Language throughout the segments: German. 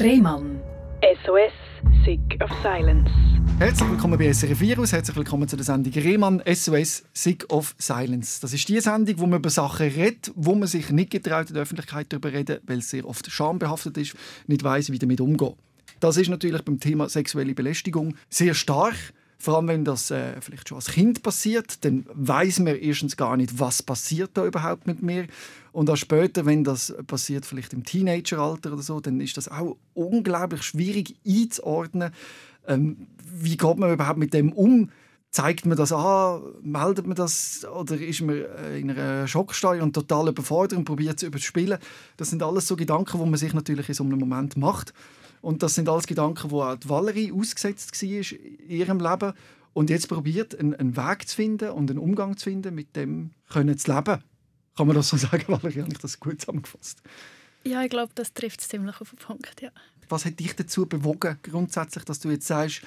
Rehmann. SOS, Sick of Silence. Herzlich willkommen bei SRF Virus, herzlich willkommen zu der Sendung Rehmann SOS Sick of Silence. Das ist die Sendung, wo man über Sachen redet, wo man sich nicht getraut in der Öffentlichkeit darüber reden, weil es sehr oft schambehaftet ist, nicht weiß, wie damit umgehen. Das ist natürlich beim Thema sexuelle Belästigung sehr stark. Vor allem, wenn das äh, vielleicht schon als Kind passiert, dann weiß man erstens gar nicht, was passiert da überhaupt mit mir. Und auch später, wenn das passiert, vielleicht im Teenageralter oder so, dann ist das auch unglaublich schwierig einzuordnen. Ähm, wie geht man überhaupt mit dem um? Zeigt man das an? Meldet man das? Oder ist man äh, in einer Schockstarre und total überfordert und probiert zu überspielen? Das sind alles so Gedanken, die man sich natürlich in so einem Moment macht. Und das sind alles Gedanken, wo auch die Valerie ausgesetzt war in ihrem Leben und jetzt probiert, einen, einen, Weg zu finden und einen Umgang zu finden, mit dem können zu leben. Kann man das so sagen, Valerie? Habe ich das gut zusammengefasst? Ja, ich glaube, das trifft es ziemlich auf den Punkt, ja. Was hat dich dazu bewogen, grundsätzlich, dass du jetzt sagst,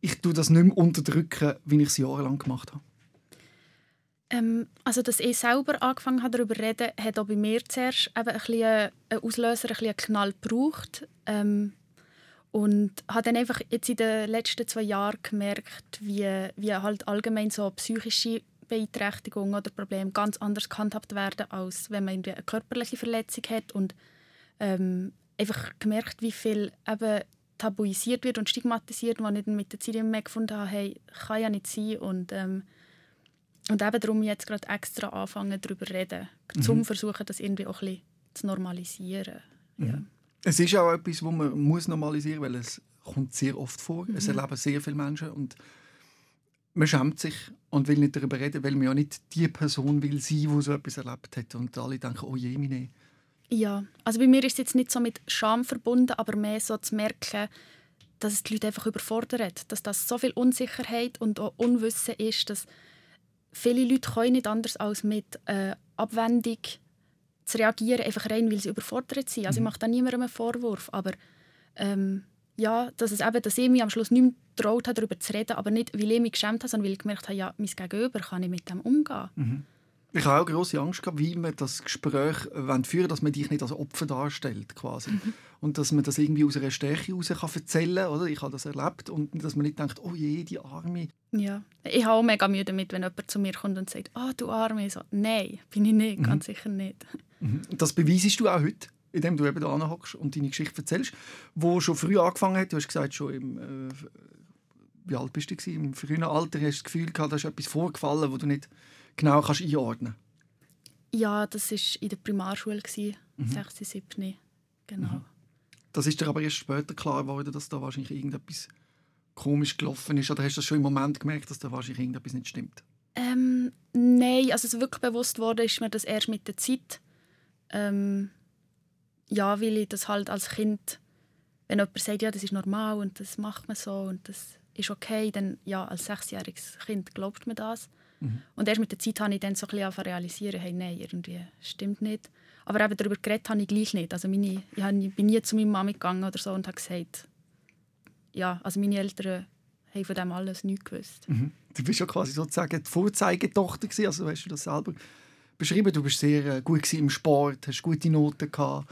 ich tue das nicht mehr unterdrücken, wie ich es jahrelang gemacht habe? Ähm, also, dass ich selber angefangen habe, darüber zu reden, hat auch bei mir zuerst eben ein bisschen einen Auslöser, ein bisschen einen Knall gebraucht. Ähm, und habe dann einfach jetzt in den letzten zwei Jahren gemerkt, wie, wie halt allgemein so psychische Beeinträchtigungen oder Probleme ganz anders gehandhabt werden, als wenn man eine körperliche Verletzung hat. Und ähm, einfach gemerkt, wie viel eben tabuisiert wird und stigmatisiert, was ich dann mit der Zeit mehr gefunden habe, hey, kann ja nicht sein. Und ähm, und eben darum jetzt gerade extra anfangen, darüber zu reden, mhm. um versuchen, das irgendwie auch ein bisschen zu normalisieren. Mhm. Ja. Es ist auch etwas, das man muss normalisieren muss, weil es kommt sehr oft vor. Mhm. Es erleben sehr viele Menschen und man schämt sich und will nicht darüber reden, weil man ja nicht die Person will sein, die so etwas erlebt hat. Und alle denken, oh je, meine. Ja, also bei mir ist es jetzt nicht so mit Scham verbunden, aber mehr so zu merken, dass es die Leute einfach überfordert, dass das so viel Unsicherheit und auch Unwissen ist, dass viele Leute können nicht anders als mit äh, Abwendung zu reagieren, einfach rein, weil sie überfordert sind. Also ich mhm. mache da niemandem einen Vorwurf, aber ähm, ja, dass, es eben, dass ich mich am Schluss nicht mehr getraut habe, darüber zu reden, aber nicht, weil ich mich geschämt habe, sondern weil ich gemerkt habe, ja, mein Gegenüber kann ich mit dem umgehen. Mhm. Ich habe auch große Angst gehabt, wie man das Gespräch führen will, dass man dich nicht als Opfer darstellt, quasi. Mhm. Und dass man das irgendwie aus einer Stärke heraus kann erzählen kann. Ich habe das erlebt und dass man nicht denkt, oh je, die Arme. Ja, ich habe auch mega Mühe damit, wenn jemand zu mir kommt und sagt, ah, oh, du Arme. So, Nein, bin ich nicht, mhm. ganz sicher nicht. Mhm. Das beweisest du auch heute, indem du eben da hockst und deine Geschichte erzählst, wo schon früh angefangen hat. Du hast gesagt, schon im äh, wie alt bist du gewesen? Im frühen Alter hast du das Gefühl gehabt, da ist etwas vorgefallen, wo du nicht genau kannst einordnen Ja, das war in der Primarschule, mhm. 6, 7. Genau. Mhm. Das ist dir aber erst später klar geworden, dass da wahrscheinlich irgendetwas komisch gelaufen ist? Oder hast du das schon im Moment gemerkt, dass da wahrscheinlich irgendetwas nicht stimmt? Ähm, nein, also so wirklich bewusst wurde ist mir das erst mit der Zeit. Ähm, ja, weil ich das halt als Kind, wenn jemand sagt, ja, das ist normal und das macht man so und das ist okay, dann ja, als sechsjähriges Kind glaubt man das. Mhm. Und erst mit der Zeit habe ich dann so ein bisschen realisieren, hey, nein, irgendwie stimmt nicht. Aber eben darüber geredet habe ich gleich nicht. Also meine, ich bin nie zu meiner Mama gegangen oder so und habe gesagt, ja, also meine Eltern haben von dem alles nichts gewusst. Mhm. Du bist ja quasi sozusagen die Vorzeigetochter gewesen, also hast du das selber beschrieben. Du bist sehr äh, gut im Sport, hast gute Noten gehabt.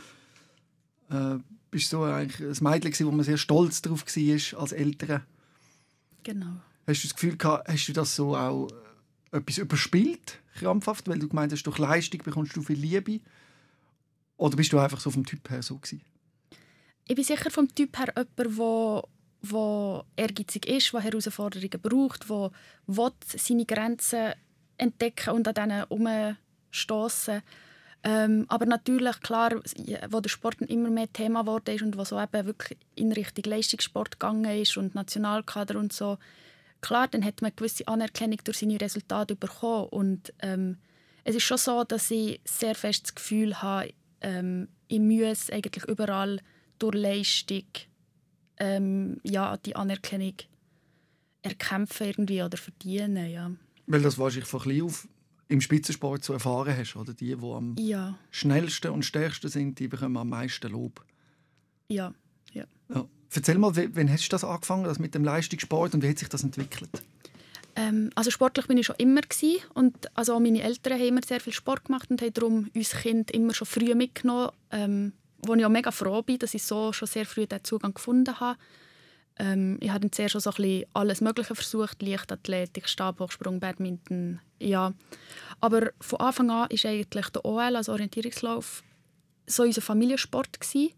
Äh, bist so eigentlich ein Mädchen, wo man sehr stolz darauf war als Eltern. Genau. Hast du das Gefühl gehabt, hast du das so auch etwas überspielt, krampfhaft, weil du gemeint hast, durch Leistung bekommst du viel Liebe? Oder bist du einfach so vom Typ her so gewesen? Ich bin sicher vom Typ her jemand, der wo ehrgeizig ist, der Herausforderungen braucht, der seine Grenzen entdecken und an denen umstoßen. Ähm, aber natürlich, klar, wo der Sport immer mehr Thema geworden ist und wo so eben wirklich in Richtung Leistungssport gegangen ist und Nationalkader und so, klar, dann hat man eine gewisse Anerkennung durch seine Resultate bekommen. Und ähm, es ist schon so, dass ich sehr fest das Gefühl habe, ähm, ich muss eigentlich überall durch Leistung ähm, ja, die Anerkennung erkämpfen irgendwie oder verdienen. Ja. Weil das wahrscheinlich von klein auf im Spitzensport so erfahren hast, oder? Die, die am ja. schnellsten und stärksten sind, die bekommen am meisten Lob. Ja, ja. ja. Erzähl mal, wann hast du das angefangen, das mit dem Leistungssport und wie hat sich das entwickelt? Ähm, also sportlich bin ich schon immer gewesen. und also meine Eltern haben immer sehr viel Sport gemacht und haben darum uns Kind immer schon früh mitgenommen, ähm, wo ich auch mega froh bin, dass ich so schon sehr früh den Zugang gefunden habe. Ähm, ich habe dann zuerst schon so ein bisschen alles Mögliche versucht, Leichtathletik, Stabhochsprung, Badminton, ja. Aber von Anfang an war eigentlich der OL, also Orientierungslauf, so unser Familiensport gewesen.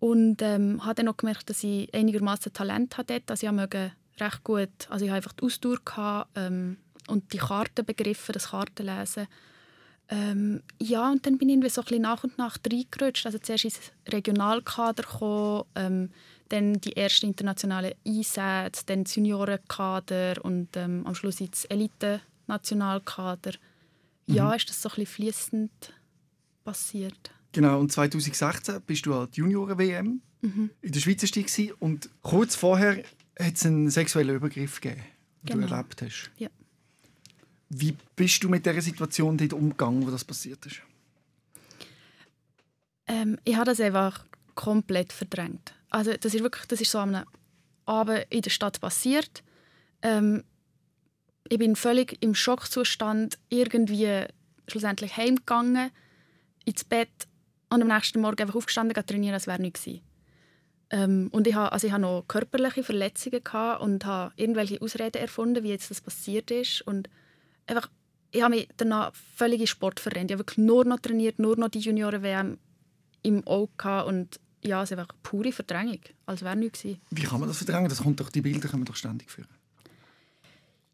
Und ähm, habe dann auch gemerkt, dass ich einigermaßen Talent hatte. Also ich habe recht gut, also ich hatte einfach die Ausdauer gehabt, ähm, und die Kartenbegriffe, das Kartenlesen. Ähm, ja, und dann bin ich irgendwie so ein bisschen nach und nach reingerutscht. Also zuerst ins Regionalkader gekommen, ähm, dann die ersten internationalen Einsätze, dann das Juniorenkader und ähm, am Schluss ins Elite-Nationalkader. Mhm. Ja, ist das so ein bisschen fließend passiert. Genau, und 2016 bist du an der Junioren-WM mhm. in der Schweiz und kurz vorher hat es einen sexuellen Übergriff gegeben, den genau. du erlebt hast. Ja. Wie bist du mit der Situation dort umgegangen, wo das passiert ist? Ähm, ich habe das einfach komplett verdrängt. Also das ist wirklich, das ist so am Abend in der Stadt passiert. Ähm, ich bin völlig im Schockzustand irgendwie schlussendlich heimgegangen, ins Bett und am nächsten Morgen einfach aufgestanden und trainieren, als wäre nichts gewesen. Ähm, und ich hatte, also ich noch körperliche Verletzungen und habe irgendwelche Ausreden erfunden, wie jetzt das passiert ist. Und einfach, ich habe mich danach völlig in Sport verrennt. Ich habe wirklich nur noch trainiert, nur noch die Junioren-WM im Auge gehabt und ja, es ist einfach pure Verdrängung, als wäre nichts gewesen. Wie kann man das verdrängen? Das kommt doch, die Bilder können wir doch ständig führen.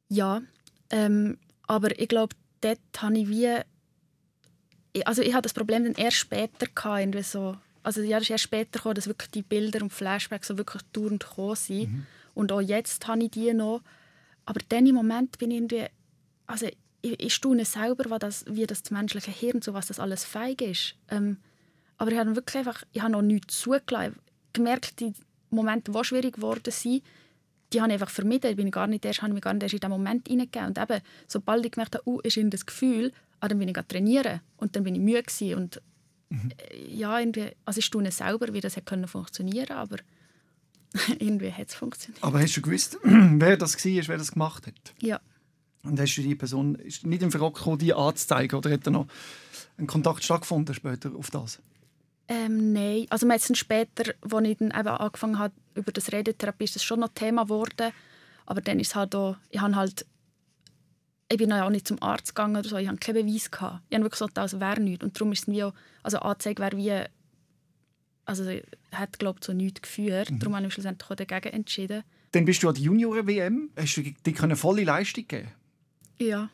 Ja, ähm, aber ich glaube, dort habe ich wie... Also ich hatte das Problem dann erst später gehabt, irgendwie so... Also ja, das ist erst später gekommen, dass wirklich die Bilder und Flashbacks so wirklich dauernd gekommen sind. Mhm. Und auch jetzt habe ich die noch. Aber dann im Moment bin ich irgendwie also ich, ich staune selber, wie das, wie das menschliche Hirn, so was das alles feig ist. Ähm, aber ich habe wirklich einfach, ich habe noch nichts zugelassen. gemerkt, die Momente, die schwierig geworden sind, die habe ich einfach vermieden. Ich bin gar nicht erst, habe mich gar nicht erst in diesen Moment hineingegeben. Und eben, sobald ich gemerkt habe, uh, ist in das Gefühl, ah, dann bin ich trainieren und dann bin ich müde gewesen. und mhm. Äh, ja, irgendwie, also ich staune selber, wie das hätte funktionieren können, aber irgendwie hat es funktioniert. Aber hast du gewusst, wer das war, wer das gemacht hat? Ja. Und hast du die Person ist nicht im Verrock gekommen, die anzuzeigen? Oder hat da noch ein Kontakt stattgefunden später auf das? Ähm, nein, also meistens später, als ich dann eben angefangen habe, über das Redetherapie, ist das schon noch Thema geworden. Aber dann ist halt auch, ich habe halt, ich bin auch nicht zum Arzt gegangen oder so, ich habe keinen Beweis gehabt. Ich habe wirklich gesagt, das wäre nichts. Und darum ist es wie auch, also Anzeige wäre wie, also hat glaube ich so nichts geführt. Mhm. Darum habe ich schlussendlich auch dagegen entschieden. Dann bist du an der Junioren-WM. Hast du dir volle Leistung geben ja,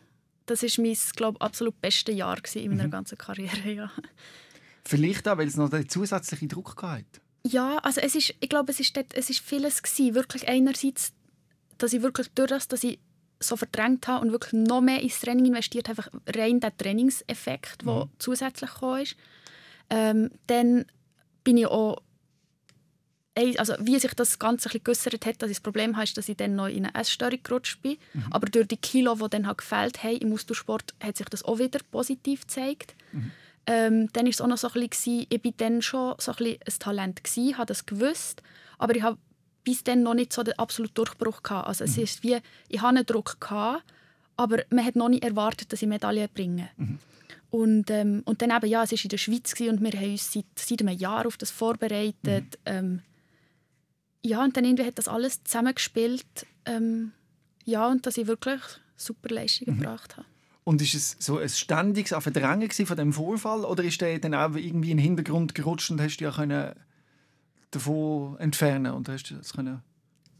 das war mein glaub, absolut beste Jahr in meiner mhm. ganzen Karriere. Ja. Vielleicht auch, weil es noch den zusätzlichen Druck hatte. Ja, also es ist, ich glaube, es ist, dort, es ist vieles gewesen. Wirklich einerseits, dass ich wirklich durch das, dass ich so verdrängt habe und wirklich noch mehr ins Training investiert habe, einfach rein der Trainingseffekt, der mhm. zusätzlich kam. Ähm, dann bin ich auch also wie sich das Ganze ein geäussert hat, dass ich das Problem habe, dass ich dann noch in eine Essstörung gerutscht bin. Mhm. Aber durch die Kilo, die dann halt gefällt haben im Ausdauersport, hat sich das auch wieder positiv gezeigt. Mhm. Ähm, dann war es auch noch so ein bisschen, ich war dann schon so ein, bisschen ein Talent, gewesen, habe das gewusst, aber ich habe bis dann noch nicht so den absoluten Durchbruch gehabt. Also mhm. es ist wie, ich hatte einen Druck, gehabt, aber man hat noch nicht erwartet, dass ich Medaillen bringe. Mhm. Und, ähm, und dann eben, ja, es war in der Schweiz und wir haben uns seit, seit einem Jahr auf das vorbereitet. Mhm. Ähm, ja, und dann irgendwie hat das alles zusammengespielt. Ähm, ja, und dass ich wirklich super Leistungen mhm. gebracht habe. Und ist es so ein ständiges Verdrängen von dem Vorfall oder ist der dann auch irgendwie in den Hintergrund gerutscht und hast du ja können davon entfernen und hast das können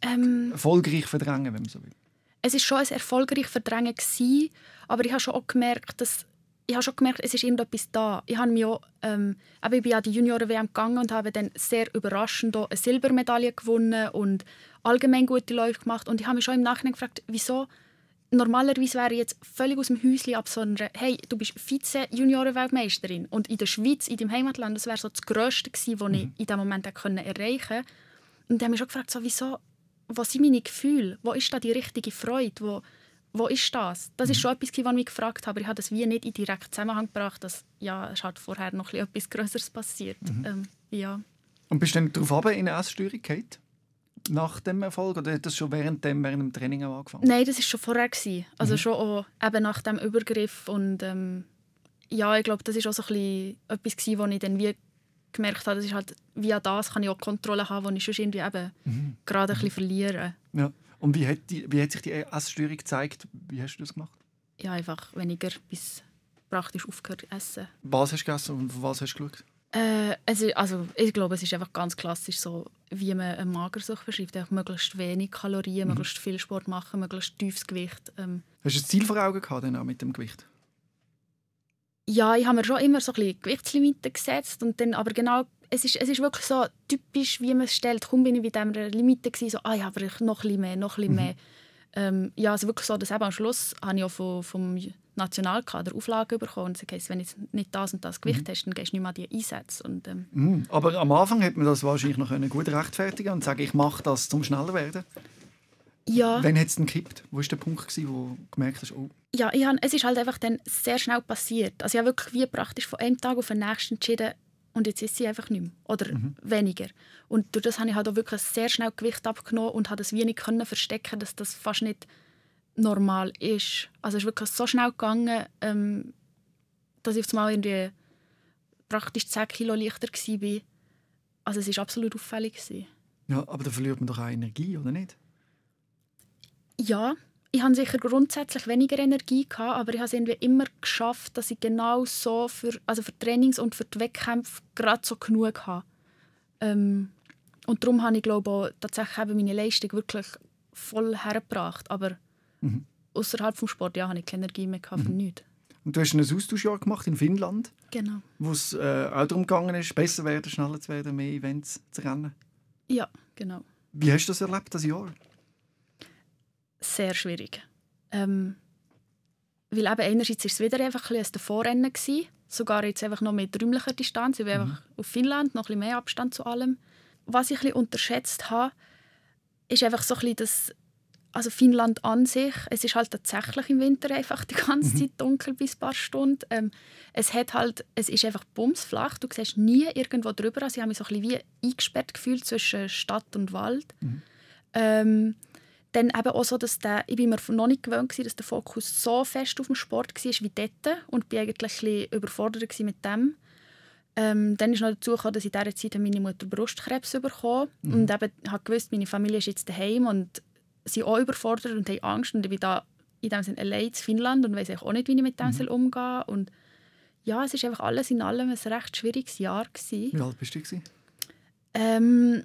ähm, erfolgreich verdrängen, wenn man so will? Es ist schon ein erfolgreich verdrängen gewesen, aber ich habe schon auch gemerkt, dass ich habe schon gemerkt, es ist irgendetwas da. Ich, habe mich auch, ähm, ich bin an die Junioren-WM gegangen und habe dann sehr überraschend eine Silbermedaille gewonnen und allgemein gute Läufe gemacht. Und ich habe mich schon im Nachhinein gefragt, wieso normalerweise wäre ich jetzt völlig aus dem Häuschen absondern, hey, du bist Vize-Junioren-Weltmeisterin und in der Schweiz, in deinem Heimatland, das wäre so das Größte gewesen, was mhm. ich in diesem Moment erreichen konnte. Und dann habe ich schon gefragt, so, wieso, wo sind meine Gefühle? Wo ist da die richtige Freude? Wo, wo ist das? Das mhm. ist schon etwas, was ich mich gefragt habe. Ich habe das wie nicht in direkt Zusammenhang gebracht, dass ja, es hat vorher noch etwas Größeres passiert. Mhm. Ähm, ja. Und bist du dann darauf in eine Essstörung nach dem Erfolg oder hat das schon während dem, während dem Training angefangen? Nein, das war schon vorher Also mhm. schon auch, eben nach dem Übergriff und ähm, ja, ich glaube, das war auch so ein bisschen etwas, wo ich dann wie gemerkt habe, das ist halt, via das kann ich auch Kontrolle haben, wo ich sonst irgendwie eben gerade ein bisschen verliere. Ja. Und wie hat, die, wie hat sich die Essstörung gezeigt? Wie hast du das gemacht? Ja, einfach weniger bis praktisch aufgehört zu essen. Was hast du gegessen und was hast du geschaut? Äh, ist, also, ich glaube, es ist einfach ganz klassisch so, wie man eine Magersucht beschreibt. Einfach möglichst wenig Kalorien, möglichst viel Sport machen, möglichst tiefes Gewicht. Ähm, Hast du ein Ziel vor Augen gehabt, dann auch mit dem Gewicht? ja, ich habe mir schon immer so ein bisschen Gewichtslimiten gesetzt und dann, aber genau, es ist, es ist wirklich so typisch, wie man es stellt. Kaum bin ich bei dieser Limite gewesen, so, ah ja, aber ich noch ein bisschen mehr, noch ein bisschen mehr. Ähm, ja, also wirklich so, dass eben am Schluss habe ich auch vom, vom Nationalkader Auflagen bekommen und gesagt, wenn du nicht das und das Gewicht hast, dann gehst du nicht mehr an die Einsätze. Und, ähm, Mhm. Aber am Anfang hätte man das wahrscheinlich noch können gut rechtfertigen und sagen, ich mache das zum schneller werden. ja, Wann hat es denn gekippt? Wo war der Punkt, gewesen, wo du gemerkt hast, oh, ja ich hab, es ist halt einfach dann sehr schnell passiert. Also ich habe wirklich wie praktisch von einem Tag auf den nächsten entschieden, und jetzt ist sie einfach nicht mehr. Oder weniger. Und durch das habe ich halt auch wirklich sehr schnell Gewicht abgenommen und habe das wenig können verstecken, dass das fast nicht normal ist. Also es ist wirklich so schnell gegangen, ähm, dass ich einmal irgendwie praktisch 10 Kilo leichter war. Also es war absolut auffällig. Gewesen. ja, aber da verliert man doch auch Energie, oder nicht? Ja, ich hatte sicher grundsätzlich weniger Energie, gehabt, aber ich habe es irgendwie immer geschafft, dass ich genau so für, also für Trainings- und für die Wettkämpfe gerade so genug habe. Ähm, und darum habe ich glaube auch tatsächlich meine Leistung wirklich voll hergebracht. Aber Mhm. außerhalb vom Sport ja, habe ich keine Energie mehr für nichts. Und du hast ein Austauschjahr gemacht in Finnland, Genau. wo es äh, auch darum gegangen ist, besser werden, schneller zu werden, mehr Events zu rennen. Ja, genau. Wie hast du das erlebt, das Jahr? sehr schwierig. Ähm, weil eben einerseits war es wieder einfach ein bisschen ein Vorrennen gewesen, sogar jetzt einfach noch mit räumlicher Distanz. Ich bin einfach auf Finnland, noch ein bisschen mehr Abstand zu allem. Was ich ein bisschen unterschätzt habe, ist einfach so ein bisschen das, also Finnland an sich, es ist halt tatsächlich im Winter einfach die ganze Zeit dunkel bis ein paar Stunden. Ähm, es hat halt, es ist einfach bumsflach, du siehst nie irgendwo drüber. Also ich habe mich so ein bisschen wie eingesperrt gefühlt zwischen Stadt und Wald. Ähm, dann eben auch so, dass der, ich bin mir noch nicht gewöhnt gewesen, dass der Fokus so fest auf dem Sport war wie dort und bin eigentlich ein bisschen überfordert mit dem. Ähm, dann ist noch dazu gekommen, dass in dieser Zeit meine Mutter Brustkrebs bekommen und eben habe gewusst, meine Familie ist jetzt daheim und sie auch überfordert und haben Angst und ich bin da in dem Sinne allein in Finnland und weiß auch nicht, wie ich mit dem soll umgehen soll. und ja, es ist einfach alles in allem ein recht schwieriges Jahr gewesen. Wie alt bist du? Gewesen? Ähm,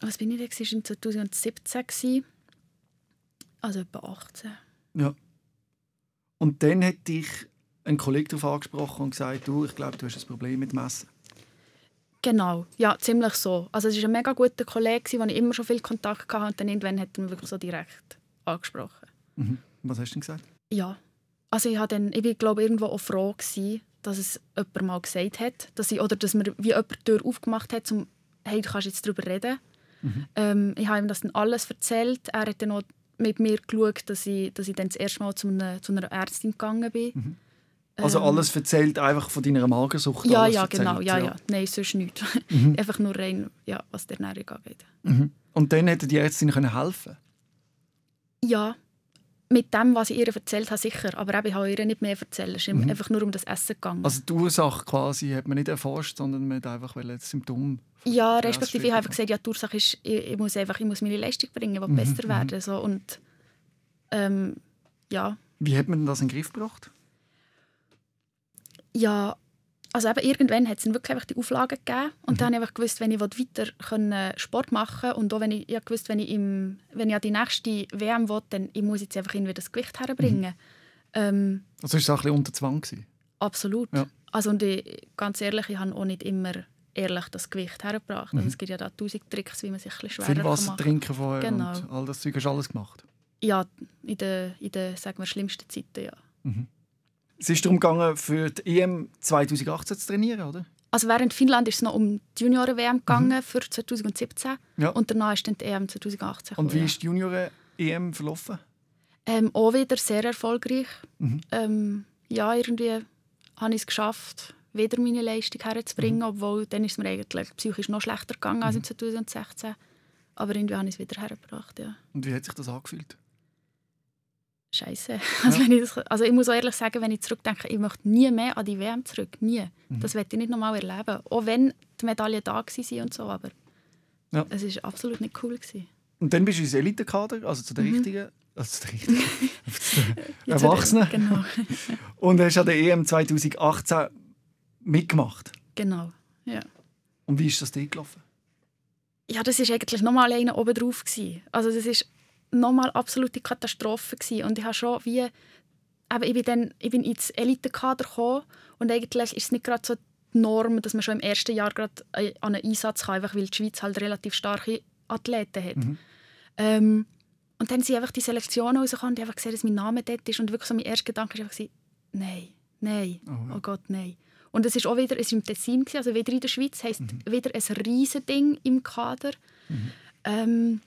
was bin ich da? Das war 2017. gewesen. Also etwa 18. Ja. Und dann hat dich ein Kollege darauf angesprochen und gesagt, du, ich glaube, du hast ein Problem mit Messen. Genau, ja, ziemlich so. Also es war ein mega guter Kollege, mit dem ich immer schon viel Kontakt hatte und dann irgendwann hat er mich wirklich so direkt angesprochen. Mhm. Was hast du denn gesagt? Ja, also ich, dann, ich bin glaube irgendwo auch froh gewesen, dass es jemand mal gesagt hat, dass ich, oder dass mir wie jemand die Tür aufgemacht hat, um «Hey, du kannst jetzt darüber reden». Ähm, ich habe ihm das dann alles erzählt. Er hat dann auch mit mir geschaut, dass ich, dass ich dann das erste Mal zu einer, zu einer Ärztin gegangen bin. Also alles erzählt einfach von deiner Magersucht? Ähm, Ja, ja, erzählt, genau. Ja, ja. Nein, sonst nichts. Einfach nur rein, ja, was der Ernährung angeht. Und dann hätte die Ärztin können helfen Ja, mit dem, was ich ihr erzählt habe, sicher. Aber eben, ich habe ihr nicht mehr erzählt. Es ist einfach nur um das Essen gegangen. Also die Ursache quasi hat man nicht erforscht, sondern man hat einfach das Symptom... ja, respektive ich habe einfach gesagt, ja, die Ursache ist, ich, ich muss einfach ich muss meine Leistung bringen, ich will besser werden. So. Und ähm, ja, Wie hat man das in den Griff gebracht? Ja, also eben irgendwann hat es dann wirklich einfach die Auflagen gegeben und dann habe ich einfach gewusst, wenn ich weiter können Sport machen und auch wenn ich, ich gewusst, wenn ich, im, wenn ich an die nächste WM will, dann ich muss jetzt einfach irgendwie das Gewicht herbringen. Ähm, Also es war ein bisschen unter Zwang. Gewesen. absolut. Ja. Also und ich, ganz ehrlich, ich habe auch nicht immer ehrlich das Gewicht hergebracht. Also es gibt ja da tausend Tricks, wie man sich ein bisschen schwerer Viel Wasser machen trinken vorher Genau. und all das Zeug hast du alles gemacht. Ja, in den, in den sagen wir, schlimmsten Zeiten, ja. Es ist darum gegangen, für die EM 2018 zu trainieren, oder? Also während Finnland ist es noch um die Junioren-WM gegangen für 2017 Mhm. Ja. und danach ist dann die EM 2018 Und wie ist die Junioren-EM verlaufen? ähm, Auch wieder sehr erfolgreich. Mhm. Ähm, ja, irgendwie habe ich es geschafft, wieder meine Leistung herzubringen, Mhm. obwohl dann ist es mir eigentlich psychisch noch schlechter gegangen als in 2016. Aber irgendwie habe ich es wieder hergebracht, ja. Und wie hat sich das angefühlt? Scheiße. Also, wenn ich das, also ich muss auch ehrlich sagen, wenn ich zurückdenke, ich möchte nie mehr an die WM zurück. Nie. Mhm. Das werde ich nicht nochmal erleben. Auch wenn die Medaillen da waren und so, aber ja. es war absolut nicht cool. Gewesen. Und dann bist du ins Elitekader, also zu den mhm. richtigen, also zu den richtigen, zu Erwachsenen. genau. Und hast an der EM 2018 mitgemacht. Genau, ja. Und wie ist das dir gelaufen? Ja, das war eigentlich nochmal einer oben drauf. Also das war nochmal absolute Katastrophe. Gewesen. Und ich habe schon wie... Aber ich bin, dann, ich bin ins Elitekader gekommen und eigentlich ist es nicht gerade so die Norm, dass man schon im ersten Jahr gerade an einen Einsatz kann, einfach weil die Schweiz halt relativ starke Athleten hat. Mhm. Ähm, und dann sind einfach die Selektionen rausgekommen und ich habe gesehen, dass mein Name dort ist und wirklich so mein erster Gedanke war einfach, nein, nein, oh, ja. oh Gott, nein. Und es ist auch wieder, es ist im Tessin, also wieder in der Schweiz, heisst mhm. wieder ein riesen Ding im Kader. Mhm. Ähm,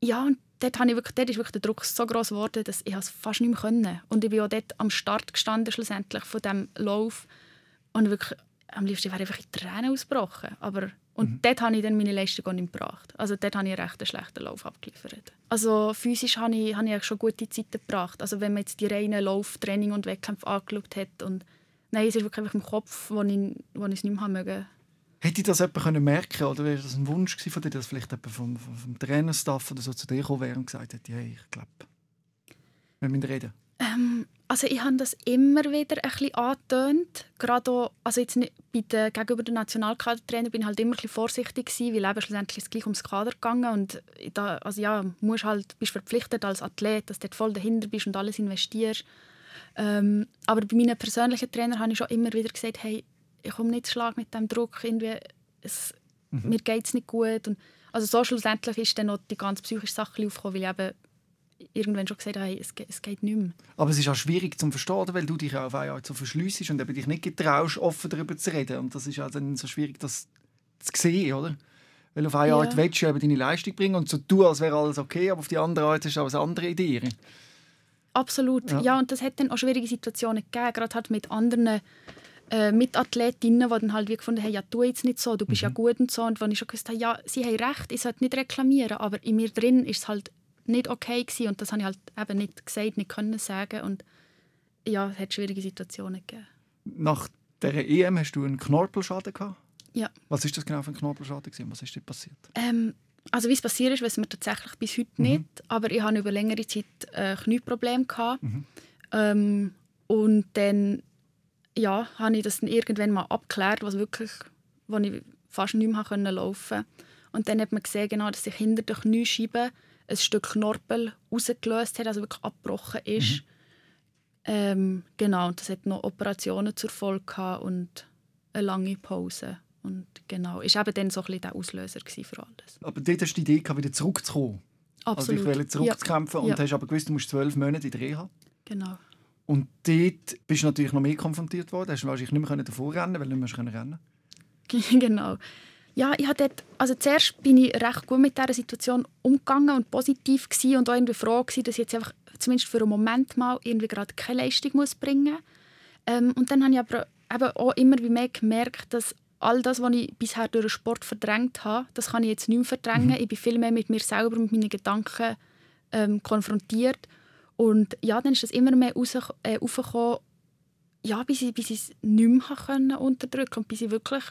ja, und dort, habe ich wirklich, dort ist wirklich der Druck so groß geworden, dass ich es fast nicht mehr konnte. Und ich bin auch dort am Start gestanden, schlussendlich, von diesem Lauf. Und wirklich, am liebsten wäre einfach in Tränen ausgebrochen. Aber, und mhm. dort habe ich dann meine Leistung auch nicht gebracht. Also dort habe ich einen recht schlechten Lauf abgeliefert. Also physisch habe ich, habe ich schon gute Zeiten gebracht. Also wenn man jetzt die reinen Lauftraining und Wettkämpfe angeschaut hat und Nein, es ist wirklich einfach im Kopf, wo ich, wo ich es nicht mehr mögen. Hätte das jemand merken können oder wäre das ein Wunsch von dir, dass vielleicht jemand vom, vom Trainerstaff oder so zu dir gekommen wäre und gesagt hätte, hey, ich glaube, wir müssen reden? Ähm, also ich habe das immer wieder ein bisschen angetönt. Gerade auch, also jetzt nicht, bei den, gegenüber den Nationalkadertrainer bin ich halt immer ein bisschen vorsichtig gewesen, weil eben schlussendlich gleich ums Kader gegangen und da, also ja, musst halt, bist verpflichtet als Athlet, dass du dort voll dahinter bist und alles investierst. Ähm, aber bei meinen persönlichen Trainern habe ich schon immer wieder gesagt, hey, ich komme nicht zu Schlag mit dem Druck, irgendwie, es, mhm. mir geht es nicht gut. Und also so schlussendlich ist dann noch die ganze psychische Sache aufgekommen, weil ich eben irgendwann schon gesagt habe, hey, es, es geht nicht mehr. Aber es ist auch schwierig zu verstehen, weil du dich auf eine Art so verschliessest und eben dich nicht getraust, offen darüber zu reden. Und das ist auch dann so schwierig, das zu sehen, oder? Weil auf eine ja. Art willst du eben deine Leistung bringen und so tun, als wäre alles okay, aber auf die andere Art ist auch eine andere Idee. Absolut, ja. ja. Und das hat dann auch schwierige Situationen gegeben, gerade halt mit anderen äh, Mitathletinnen, die dann halt wie gefunden haben, ja, tu jetzt nicht so, du bist mhm. ja gut und so. Und wenn ich schon gewusst habe, ja, sie haben recht, ich sollte nicht reklamieren, aber in mir drin ist es halt nicht okay gewesen und das habe ich halt eben nicht gesagt, nicht können sagen und ja, es hat schwierige Situationen gegeben. Nach der EM hast du einen Knorpelschaden gehabt? Ja. Was ist das genau für ein Knorpelschaden gewesen? Was ist dir passiert? Ähm, also wie es passiert ist, wissen wir tatsächlich bis heute mhm. nicht. Aber ich hatte über längere Zeit äh, Knieprobleme. Mhm. Ähm, und dann ja, habe ich das dann irgendwann mal abgeklärt, was wirklich, wo ich fast nicht mehr können laufen Und dann hat man gesehen, genau, dass sich hinter der Kniescheibe ein Stück Knorpel rausgelöst hat, also wirklich abgebrochen ist. Mhm. Ähm, genau, und das hat noch Operationen zur Folge und eine lange Pause. Und genau, ist eben dann so ein bisschen der Auslöser für alles. Aber dort hast du die Idee, wieder zurückzukommen. Absolut. Also ich will zurückzukämpfen ja. und ja. hast aber gewusst, du musst zwölf Monate in der Reha. Genau. Und dort bist du natürlich noch mehr konfrontiert worden. Hast du wahrscheinlich nicht mehr davor rennen weil du nicht mehr rennen Genau. Ja, ich hatte dort, also zuerst bin ich recht gut mit dieser Situation umgegangen und positiv gewesen und auch irgendwie froh gewesen, dass ich jetzt einfach zumindest für einen Moment mal irgendwie gerade keine Leistung muss bringen muss. Ähm, und dann habe ich aber eben auch immer mehr gemerkt, dass all das, was ich bisher durch den Sport verdrängt habe, das kann ich jetzt nicht mehr verdrängen. Mhm. Ich bin viel mehr mit mir selber, mit meinen Gedanken ähm, konfrontiert. Und ja, dann ist das immer mehr raus, äh, ja, bis ich, bis ich es nicht mehr können unterdrücken und bis ich wirklich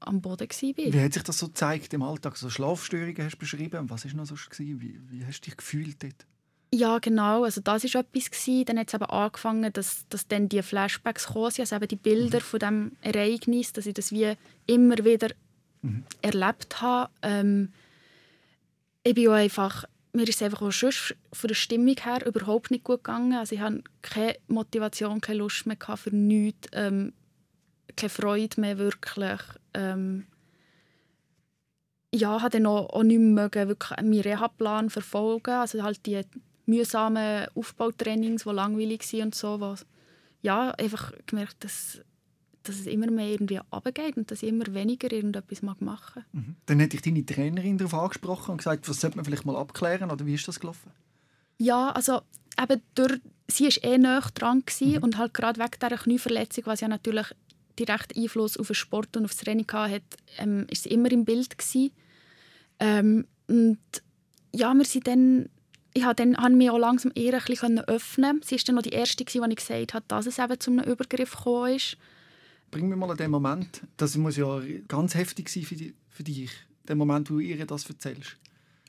am Boden war. Wie hat sich das so gezeigt im Alltag? So Schlafstörungen hast du beschrieben. Was war noch so? Wie, wie hast du dich gefühlt dort? Ja, genau. Also das war etwas. Gewesen. Dann hat es eben angefangen, dass, dass dann die Flashbacks kamen, also eben die Bilder mhm. von dem Ereignis, dass ich das wie immer wieder mhm. erlebt habe. Ähm, ich bin auch einfach, mir ist es einfach auch schon von der Stimmung her überhaupt nicht gut gegangen. Also ich hatte keine Motivation, keine Lust mehr für nichts, ähm, keine Freude mehr wirklich. Ähm, ja, habe dann auch, auch nicht mehr wirklich meinen Reha-Plan verfolgen. Also halt die mühsamen Aufbautrainings, die langweilig waren und so. Was, ja, einfach gemerkt, dass, dass es immer mehr irgendwie runtergeht und dass ich immer weniger irgendetwas machen mag. Mhm. Dann hätte ich deine Trainerin darauf angesprochen und gesagt, was sollte man vielleicht mal abklären oder wie ist das gelaufen? Ja, also eben durch, sie war eh näher dran mhm. und halt gerade wegen dieser Knieverletzung, was ja natürlich direkt Einfluss auf den Sport und auf das Training hatte, ähm, ist sie immer im Bild gewesen. Ähm, und ja, wir sind dann ich habe dann habe mich auch langsam eher ein bisschen öffnen. Sie war dann noch die erste, die ich gesagt habe, dass es eben zu einem Übergriff gekommen ist. Bring mir mal an den Moment. Das muss ja ganz heftig sein für, die, für dich. Der Moment, wo du ihr das erzählst.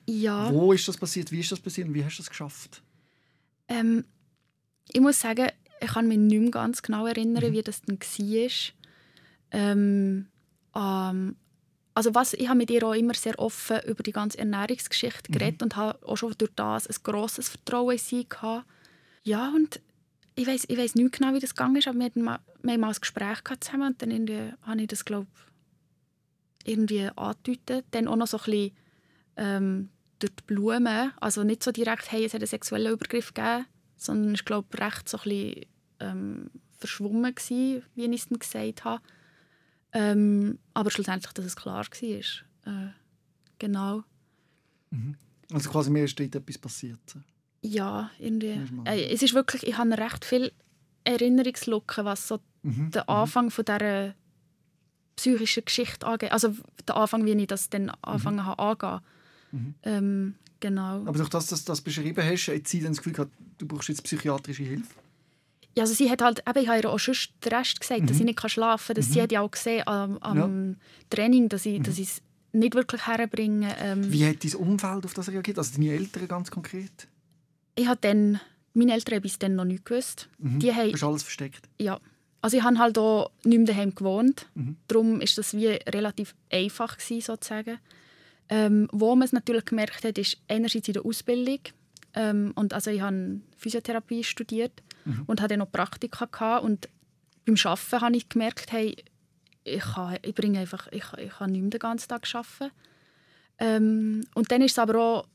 Ja. Wo ist das passiert? Wie ist das passiert? Und wie hast du das geschafft? Ähm, ich muss sagen, ich kann mich nicht mehr ganz genau erinnern, mhm. wie das dann war. Ähm, ähm, also was, ich habe mit ihr auch immer sehr offen über die ganze Ernährungsgeschichte mhm. geredet und habe auch schon durch das ein grosses Vertrauen in sie gehabt. Ja, und ich weiß ich nicht genau, wie das gegangen ist, aber wir hatten mal, wir mal ein Gespräch zusammen und dann irgendwie, habe ich das, glaube irgendwie angedeutet. Dann auch noch so ein bisschen ähm, durch die Blumen, also nicht so direkt, hey, es hat einen sexuellen Übergriff gegeben, sondern ich glaube recht so ein bisschen ähm, verschwommen gewesen, wie ich es dann gesagt habe. Ähm, aber schlussendlich, dass es klar war. Äh, genau. Mhm. Also quasi mir ist dort etwas passiert? Ja, irgendwie. Äh, es ist wirklich, ich habe recht viele Erinnerungslücken, was so mhm. den mhm. Anfang von dieser psychischen Geschichte angeht. Also der Anfang, wie ich das dann angefangen mhm. habe angehen. Mhm. Ähm, genau. Aber durch das, dass du das beschrieben hast, hat sie dann das Gefühl gehabt, du brauchst jetzt psychiatrische Hilfe? Ja, also sie hat halt, eben, ich habe ihr auch schon den Rest gesagt, mhm. dass sie nicht schlafen kann. Dass mhm. Sie hat ja auch gesehen am, am ja. Training, dass ich, mhm. dass ich es nicht wirklich herbringe. Ähm, Wie hat dein Umfeld auf das reagiert? Also deine Eltern ganz konkret? Ich habe dann, meine Eltern haben bis dann noch nicht gewusst. Mhm. Die haben, du hast alles versteckt? Ja. Also ich habe halt auch nicht mehr daheim gewohnt. Mhm. Darum war das wie relativ einfach gewesen, sozusagen. Ähm, wo man es natürlich gemerkt hat, ist einerseits in der Ausbildung. Ähm, und also ich habe Physiotherapie studiert mhm. und hatte noch Praktika gehabt. und beim Arbeiten habe ich gemerkt, hey, ich, kann, ich bringe einfach, ich, ich kann nicht mehr den ganzen Tag arbeiten. Ähm, und dann ist es aber auch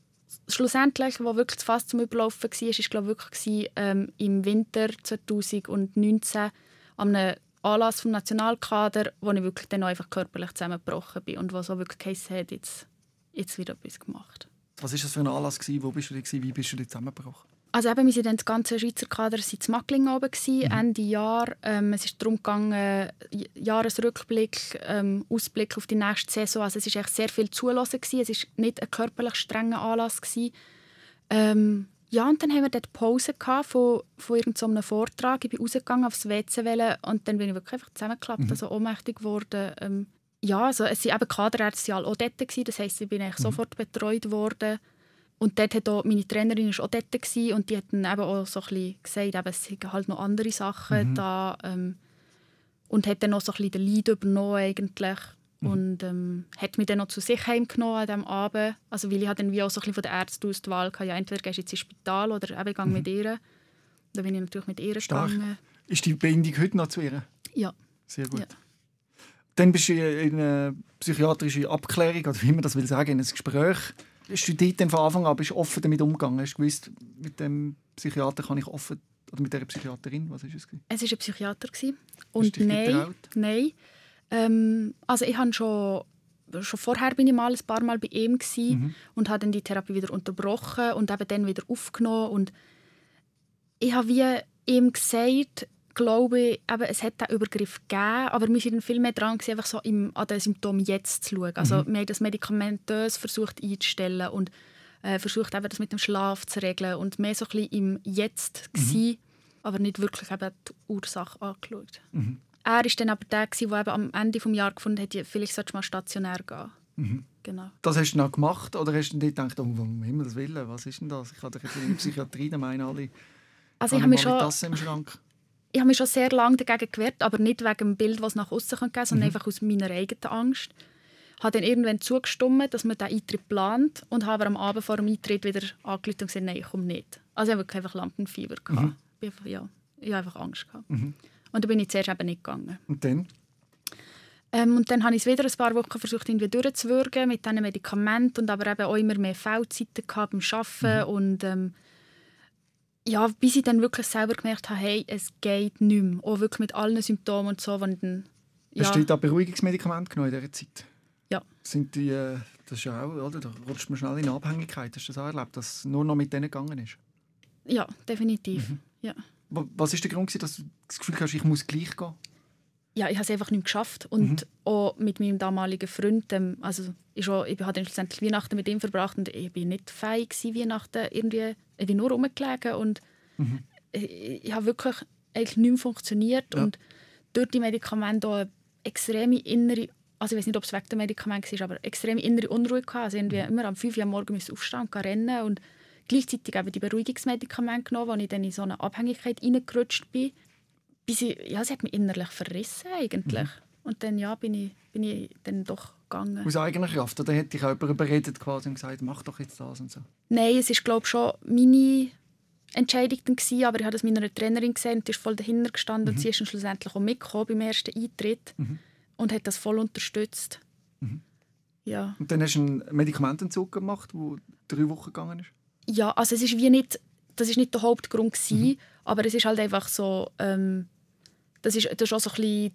schlussendlich, wo wirklich fast zum Überlaufen war, ist glaube wirklich ähm, im Winter 2019 an einem Anlass vom Nationalkader, wo ich wirklich dann einfach körperlich zusammengebrochen bin und wo so wirklich geheißen hat, jetzt, jetzt wird etwas gemacht. Was war das für ein Anlass? Wo bist du? Wie bist du zusammengebrochen? Also eben, wir sind dann das ganze Schweizer Kader sind in Mackling oben gewesen, mhm. Ende Jahr. Ähm, es ist darum gegangen, Jahresrückblick, ähm, Ausblick auf die nächste Saison. Also es ist echt sehr viel zulassen gewesen. Es ist nicht ein körperlich strenger Anlass gewesen. Ähm, ja, und dann haben wir dort Pause von, von irgendeinem Vortrag. Ich bin rausgegangen aufs WC und dann bin ich wirklich einfach zusammengeklappt, mhm. also ohnmächtig geworden. Ähm, ja, also es waren eben Kaderärzte auch dort gewesen. Das heisst, ich bin eigentlich mhm. sofort betreut worden. Und dort hat auch, meine Trainerin auch dort gewesen, und die hat dann eben auch so ein bisschen gesagt, eben, es sind halt noch andere Sachen mhm. da. Ähm, und hat dann auch so ein bisschen den Leid übernommen eigentlich. Mhm. Und ähm, hat mich dann noch zu sich heimgenommen an diesem Abend. Also, weil ich dann wie auch so ein bisschen von den Ärzten aus die Wahl hatte, ja, entweder gehst du jetzt ins Spital oder eben mhm. mit ihr. Da bin ich natürlich mit ihr Stark. gegangen. Ist die Bindung heute noch zu ihr? Ja. Sehr gut. Ja. Dann bist du in eine psychiatrische Abklärung, oder wie man das will sagen, in ein Gespräch Hast du dort von Anfang an bist offen damit umgegangen? Hast du gewusst, mit dem Psychiater kann ich offen oder mit der Psychiaterin? Was ist es? Es war ein Psychiater und nein, nein. Ähm, also ich habe schon schon vorher bin ich mal ein paar Mal bei ihm mhm. und habe dann die Therapie wieder unterbrochen und eben dann wieder aufgenommen und ich habe wie ihm gesagt, glaube ich, eben, es hat diesen Übergriff gegeben, aber wir waren viel mehr dran, einfach so im, an den Symptomen jetzt zu schauen. Also, mhm. Wir haben das medikamentös versucht einzustellen und äh, versucht, eben, das mit dem Schlaf zu regeln und mehr so ein bisschen im Jetzt mhm. Gewesen, aber nicht wirklich eben die Ursache angeschaut. Mhm. Er war dann aber der, der eben am Ende des Jahres gefunden hat, vielleicht sollte man stationär gehen. Mhm. Genau. Das hast du noch gemacht oder hast du gedacht, oh, um Himmels Willen, was ist denn das? Ich habe doch jetzt in der Psychiatrie, meine alle also ich habe mich schon, das im Schrank ich habe mich schon sehr lange dagegen gewehrt, aber nicht wegen dem Bild, was nach außen geben kann, sondern mhm. einfach aus meiner eigenen Angst. Ich habe dann irgendwann zugestimmt, dass man den Eintritt plant und habe am Abend vor dem Eintritt wieder angerufen und gesagt, nein, ich komme nicht. Also ich hatte einfach Lampenfieber. Mhm. Ich, einfach, ja, ich hatte einfach Angst. Gehabt. Mhm. Und dann bin ich zuerst eben nicht gegangen. Und dann? Ähm, und dann habe ich es wieder ein paar Wochen versucht, irgendwie durchzuwürgen mit diesen Medikamenten und aber eben auch immer mehr Feldzeiten gehabt beim Arbeiten mhm. und ähm, ja, bis ich dann wirklich selber gemerkt habe, hey, es geht nicht mehr. Auch wirklich mit allen Symptomen und so. Wenn dann, ja. Hast du da Beruhigungsmedikamente genommen in dieser Zeit? Ja. Sind die, äh, das ist ja auch, oder? Da rutscht man schnell in Abhängigkeit. Hast du das auch erlebt, dass es nur noch mit denen gegangen ist? Ja, definitiv. Mhm. Ja. Was war der Grund, dass du das Gefühl hast, ich muss gleich gehen? ja, ich habe es einfach nicht geschafft. Und mhm. auch mit meinem damaligen Freund, also ich, auch, ich habe schlussendlich Weihnachten mit ihm verbracht und ich war nicht fähig Weihnachten irgendwie, ich bin nur rumgelegen und mhm. ich, ich habe wirklich eigentlich nicht mehr funktioniert ja. und durch die Medikamente auch eine extreme innere, also ich weiß nicht, ob es wegen der Medikamente war, aber extreme innere Unruhe gehabt. Also irgendwie mhm. immer am 5 Uhr morgens aufstehen und rennen und gleichzeitig eben die Beruhigungsmedikamente genommen, wo ich dann in so eine Abhängigkeit reingerutscht bin. Bis ich, ja, sie hat mich innerlich verrissen eigentlich. Mhm. Und dann ja, bin, ich, bin ich dann doch gegangen. Aus eigener Kraft? Oder hätte ich auch jemand überredet quasi und gesagt, mach doch jetzt das und so? Nein, es ist glaube schon meine Entscheidung dann gewesen, aber ich habe das meiner Trainerin gesehen, die ist voll dahinter gestanden mhm. und sie ist dann schlussendlich auch mitgekommen beim ersten Eintritt mhm. und hat das voll unterstützt. Mhm. Ja. Und dann hast du einen Medikamententzug gemacht, der drei Wochen gegangen ist? Ja, also es ist wie nicht, das ist nicht der Hauptgrund gewesen, mhm. aber es ist halt einfach so, ähm, das ist, das ist auch so ein bisschen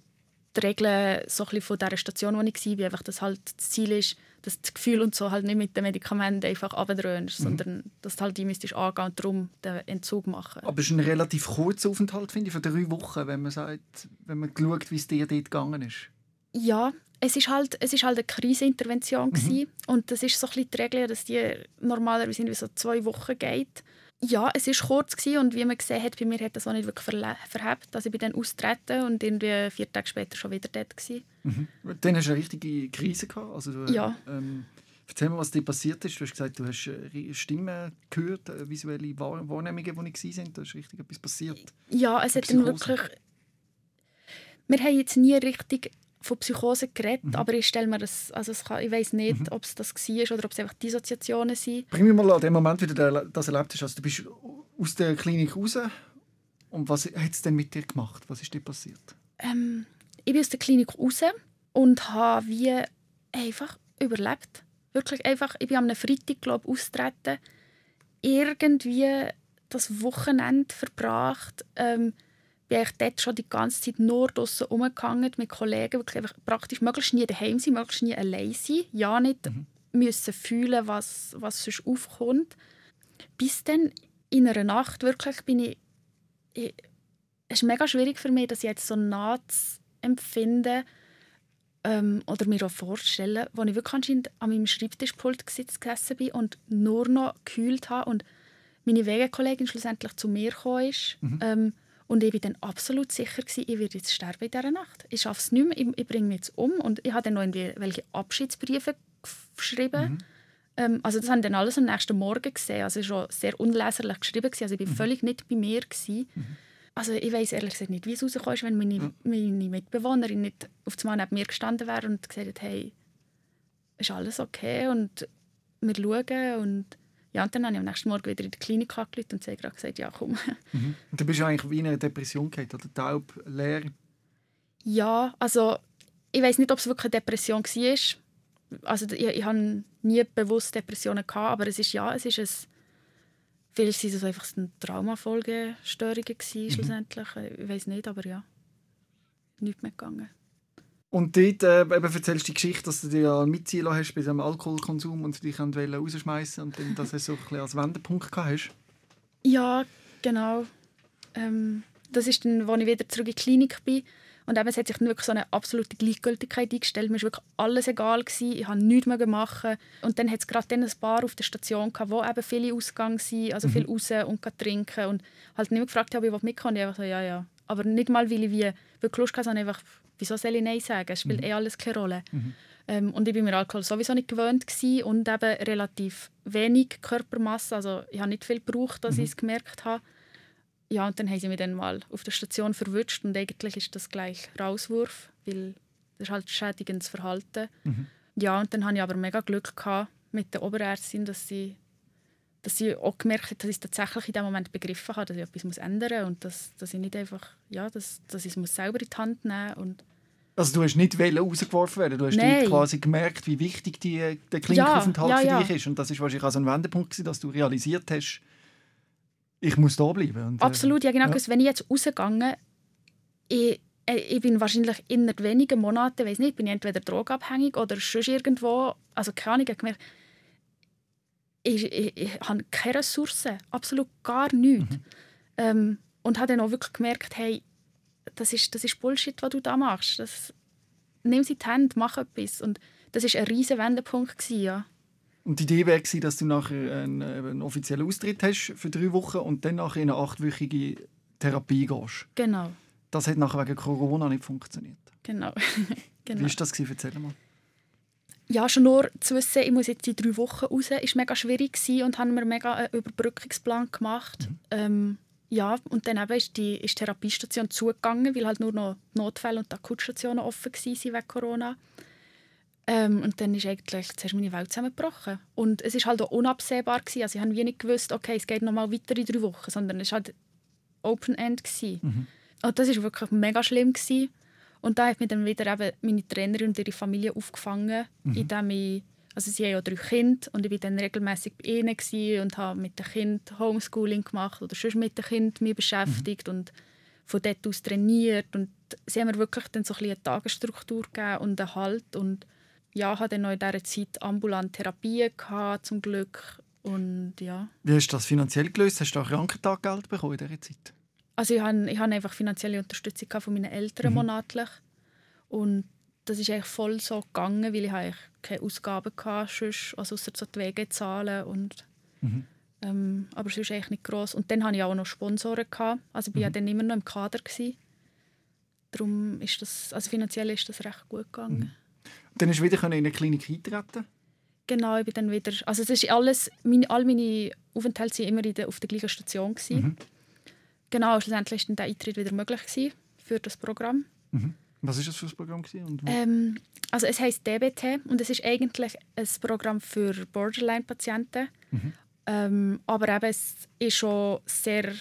die Regeln so ein von dieser Station, wo ich war, einfach, dass halt das Ziel ist, dass das Gefühl und so halt nicht mit den Medikamenten einfach abdröhnst, mhm. sondern dass du halt die müsstest angehen und darum den Entzug machen. Aber es ist ein relativ kurzer Aufenthalt, finde ich, von drei Wochen, wenn man sagt, wenn man schaut, wie es dir dort gegangen ist. Ja, es ist halt, es ist halt eine Krisenintervention mhm. und das ist so ein bisschen die Regel, dass die normalerweise irgendwie so zwei Wochen geht. Ja, es war kurz gewesen und wie man gesehen hat, bei mir hat das auch nicht wirklich verhebt. Also ich bin dann austreten und irgendwie vier Tage später schon wieder dort. Gewesen. Mhm. Dann hast du eine richtige Krise gehabt? Also du, ja. Ähm, erzähl mir, was dir passiert ist. Du hast gesagt, du hast äh, Stimmen gehört, äh, visuelle Wahrnehmungen, die nicht waren. Da ist richtig etwas passiert. Ja, es hat dann wirklich... Wir haben jetzt nie richtig von Psychose geredet, mhm. aber ich stelle mir das, also kann, ich weiß nicht, mhm. ob es das war oder ob es einfach Dissoziationen sind. Bring mich mal an den Moment, wie du das erlebt hast. Also du bist aus der Klinik raus und was hat es denn mit dir gemacht? Was ist dir passiert? Ähm, ich bin aus der Klinik raus und habe wie einfach überlebt. Wirklich einfach, ich bin am Freitag, glaube austreten, irgendwie das Wochenende verbracht, ähm, bin ich dort schon die ganze Zeit nur draußen rumgegangen mit Kollegen, wirklich einfach praktisch möglichst nie daheim sein, möglichst nie allein sein, ja nicht mhm. müssen fühlen, was, was sonst aufkommt. Bis dann in einer Nacht wirklich bin ich, ich es ist mega schwierig für mich, das jetzt so nah zu empfinden ähm, oder mir auch vorstellen, wo ich wirklich anscheinend an meinem Schreibtischpult gesessen bin und nur noch gekühlt habe und meine Wegekollegin schlussendlich zu mir gekommen ist. Mhm. Ähm, und ich war dann absolut sicher, gewesen, ich werde jetzt sterben in dieser Nacht. Ich schaffe es nicht mehr, ich, ich bringe mich jetzt um. Und ich habe dann noch welche Abschiedsbriefe geschrieben. Mhm. Ähm, also das habe ich dann alles am nächsten Morgen gesehen. Also schon sehr unleserlich geschrieben. Gewesen. Also ich war mhm. völlig nicht bei mir. Gewesen. Mhm. Also ich weiß ehrlich gesagt nicht, wie es rausgekommen ist, wenn meine, mhm. meine Mitbewohnerin nicht auf einmal neben mir gestanden wäre und gesagt hat, hey, ist alles okay und wir schauen und ja, und dann habe ich am nächsten Morgen wieder in der Klinik angerufen und sie hat gesagt, ja komm. Mhm. Und du bist eigentlich wie in einer Depression gehabt, oder taub, leer? Ja, also ich weiß nicht, ob es wirklich eine Depression war. Also ich, ich habe nie bewusst Depressionen gehabt, aber es ist ja, es ist ein Vielleicht waren es einfach eine Traumafolgestörungen mhm. schlussendlich. Ich weiß nicht, aber ja, nichts mehr gegangen. Und dort äh, eben erzählst du die Geschichte, dass du dich ja mitziehen hast bei diesem Alkoholkonsum und dich rausschmeißen und dann das so ein als Wendepunkt gehabt hast. Ja, genau. Ähm, das ist dann, als ich wieder zurück in die Klinik bin. Und eben, es hat sich dann wirklich so eine absolute Gleichgültigkeit eingestellt. Mir war wirklich alles egal. Gewesen. Ich konnte nichts mehr machen. Und dann hat es gerade ein Bar auf der Station, gehabt, wo eben viele Ausgänge sind, also mhm. viel raus und trinken. Und halt nicht mehr gefragt, ob ich mitkommen will. Ich einfach so, ja, ja. Aber nicht mal, weil ich wie wirklich Lust hatte, sondern einfach wieso soll ich Nein sagen? Es spielt mhm. eh alles keine Rolle. Mhm. Ähm, und ich war mir Alkohol sowieso nicht gewöhnt gewesen und eben relativ wenig Körpermasse. Also ich habe nicht viel gebraucht, dass mhm. ich es gemerkt habe. Ja, und dann haben sie mich dann mal auf der Station verwünscht und eigentlich ist das gleich Rauswurf, weil das ist halt schädigendes Verhalten. Mhm. Ja, und dann hatte ich aber mega Glück gehabt mit der Oberärztin, dass sie dass sie auch gemerkt hat, dass ich tatsächlich in dem Moment begriffen habe, dass ich etwas muss ändern muss und dass, dass ich nicht einfach, ja, dass, dass ich es muss selber in die Hand nehmen und also du hast nicht rausgeworfen werden, du hast nicht quasi gemerkt, wie wichtig die, der Klinikaufenthalt ja, ja, für dich ist. Und das ist wahrscheinlich auch so ein Wendepunkt gewesen, dass du realisiert hast, ich muss da bleiben. Und, äh, Absolut, ja genau, wenn ich jetzt rausgegangen ich, äh, ich bin wahrscheinlich innerhalb weniger Monate, weiß nicht, bin ich entweder drogenabhängig oder sonst irgendwo, also keine Ahnung, gemerkt, ich, ich, ich habe keine Ressourcen, absolut gar nichts. Mhm. Ähm, und habe dann auch wirklich gemerkt, hey, das ist, das ist Bullshit, was du da machst. Das, nimm sie die Hände, mach etwas. Und das war ein riesiger Wendepunkt. Gewesen, ja. Und die Idee wäre, dass du nachher einen, einen, offiziellen Austritt hast für drei Wochen und dann nachher in eine achtwöchige Therapie gehst. Genau. Das hat nachher wegen Corona nicht funktioniert. Genau. genau. Wie war das? Erzähl mal. Ja, schon nur zu wissen, ich muss jetzt in drei Wochen raus, war mega schwierig und haben mir mega einen Überbrückungsplan gemacht. Mhm. Ähm, ja, und dann eben ist die, ist die Therapiestation zugegangen, weil halt nur noch Notfälle und Akutstationen offen waren wegen Corona. Ähm, und dann ist eigentlich zuerst meine Welt zusammengebrochen. Und es war halt auch unabsehbar. Gewesen. Also ich habe nicht gewusst, okay, es geht noch mal weiter in drei Wochen, sondern es war halt Open-End. Mhm. Und das war wirklich mega schlimm. Gewesen. Und da hat mich dann wieder eben meine Trainerin und ihre Familie aufgefangen, mhm. indem ich also sie haben ja drei Kinder und ich war dann regelmäßig bei ihnen und habe mit den Kindern Homeschooling gemacht oder schon mit den Kindern mich beschäftigt mhm. und von dort aus trainiert und sie haben mir wirklich dann so ein eine Tagesstruktur gegeben und einen Halt und ja, hatte dann noch in dieser Zeit ambulante Therapien gehabt, zum Glück und ja. Wie hast du das finanziell gelöst? Hast du auch Krankentaggeld bekommen in dieser Zeit? Also ich hatte, ich hatte einfach finanzielle Unterstützung von meinen Eltern mhm. monatlich und das ist eigentlich voll so gegangen, weil ich eigentlich keine Ausgaben hatte, sonst, also außer so die Wege zahlen und mhm. ähm, aber sonst eigentlich nicht gross. Und dann hatte ich auch noch Sponsoren gehabt, also ich war mhm. ja dann immer noch im Kader gewesen. Darum ist das, also finanziell ist das recht gut gegangen. Mhm. Dann hast du wieder in eine Klinik eintreten Genau, ich bin dann wieder, also es ist alles, meine, all meine Aufenthalte waren immer der, auf der gleichen Station gewesen. Mhm. Genau, schlussendlich war der Eintritt wieder möglich für das Programm. Mhm. Was ist das für ein Programm? Ähm, also es heißt DBT und es ist eigentlich ein Programm für Borderline-Patienten. Mhm. Ähm, aber eben, es ist schon sehr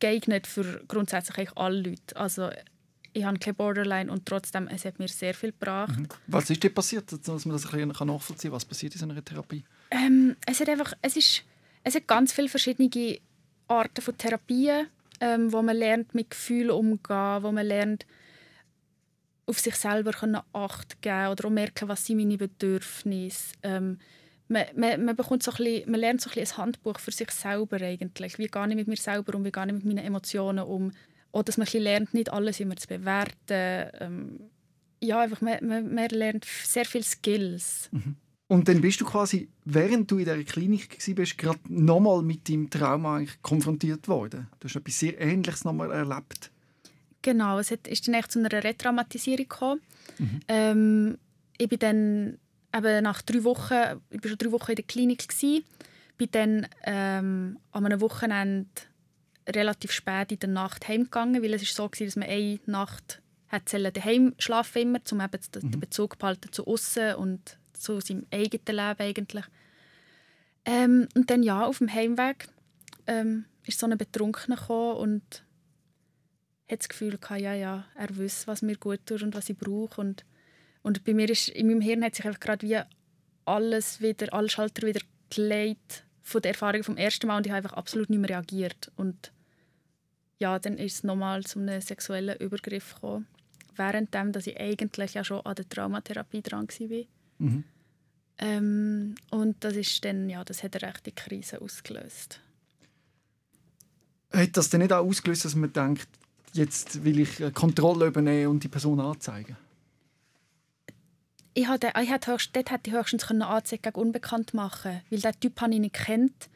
geeignet für grundsätzlich alle Leute. Also ich habe keine Borderline und trotzdem es hat mir sehr viel gebracht. Mhm. Was ist dir passiert, dass man das ein bisschen nachvollziehen kann? Was passiert in so einer Therapie? Ähm, es hat einfach, es ist, es hat ganz viele verschiedene Arten von Therapien, ähm, wo man lernt mit Gefühlen umzugehen, wo man lernt auf sich selber Acht geben oder auch merken, was sind meine Bedürfnisse. Ähm, man, man, man, bekommt so ein bisschen, man lernt so ein, bisschen ein Handbuch für sich selber eigentlich. Wie gehe ich mit mir selber um, wie gehe ich mit meinen Emotionen um. Oder dass man ein lernt, nicht alles immer zu bewerten. Ähm, ja, einfach, man, man, man, lernt sehr viele Skills. Mhm. Und dann bist du quasi, während du in dieser Klinik warst, gerade nochmal mit deinem Trauma konfrontiert worden. Du hast etwas sehr Ähnliches nochmal erlebt. Genau, es ist dann echt zu einer Retraumatisierung gekommen. Mhm. Ähm, ich bin dann eben nach drei Wochen, ich war schon drei Wochen in der Klinik gewesen, bin dann ähm, an einem Wochenende relativ spät in der Nacht heimgegangen, weil es ist so war, dass man eine Nacht hat daheim schlafen immer, um eben den mhm. Bezug behalten zu außen und zu seinem eigenen Leben eigentlich. Ähm, und dann ja, auf dem Heimweg ähm, ist so eine Betrunkene gekommen und hat das Gefühl gehabt, ja, ja, er wüsste, was mir gut tut und was ich brauche. Und, und bei mir ist, in meinem Hirn hat sich einfach gerade wie alles wieder, alle Schalter wieder gelegt von der Erfahrung vom ersten Mal und ich habe einfach absolut nicht mehr reagiert. Und ja, dann ist es nochmal zu einem sexuellen Übergriff gekommen, währenddem, dass ich eigentlich ja schon an der Traumatherapie dran war. Mhm. Ähm, und das ist dann, ja, das hat eine rechte Krise ausgelöst. Hat das denn nicht auch ausgelöst, dass man denkt, jetzt will ich Kontrolle übernehmen und die Person anzeigen? Ich hatte, ich hatte höchst, dort hätte ich höchstens eine Anzeige gegen unbekannt machen weil der Typ habe ich nicht kennt.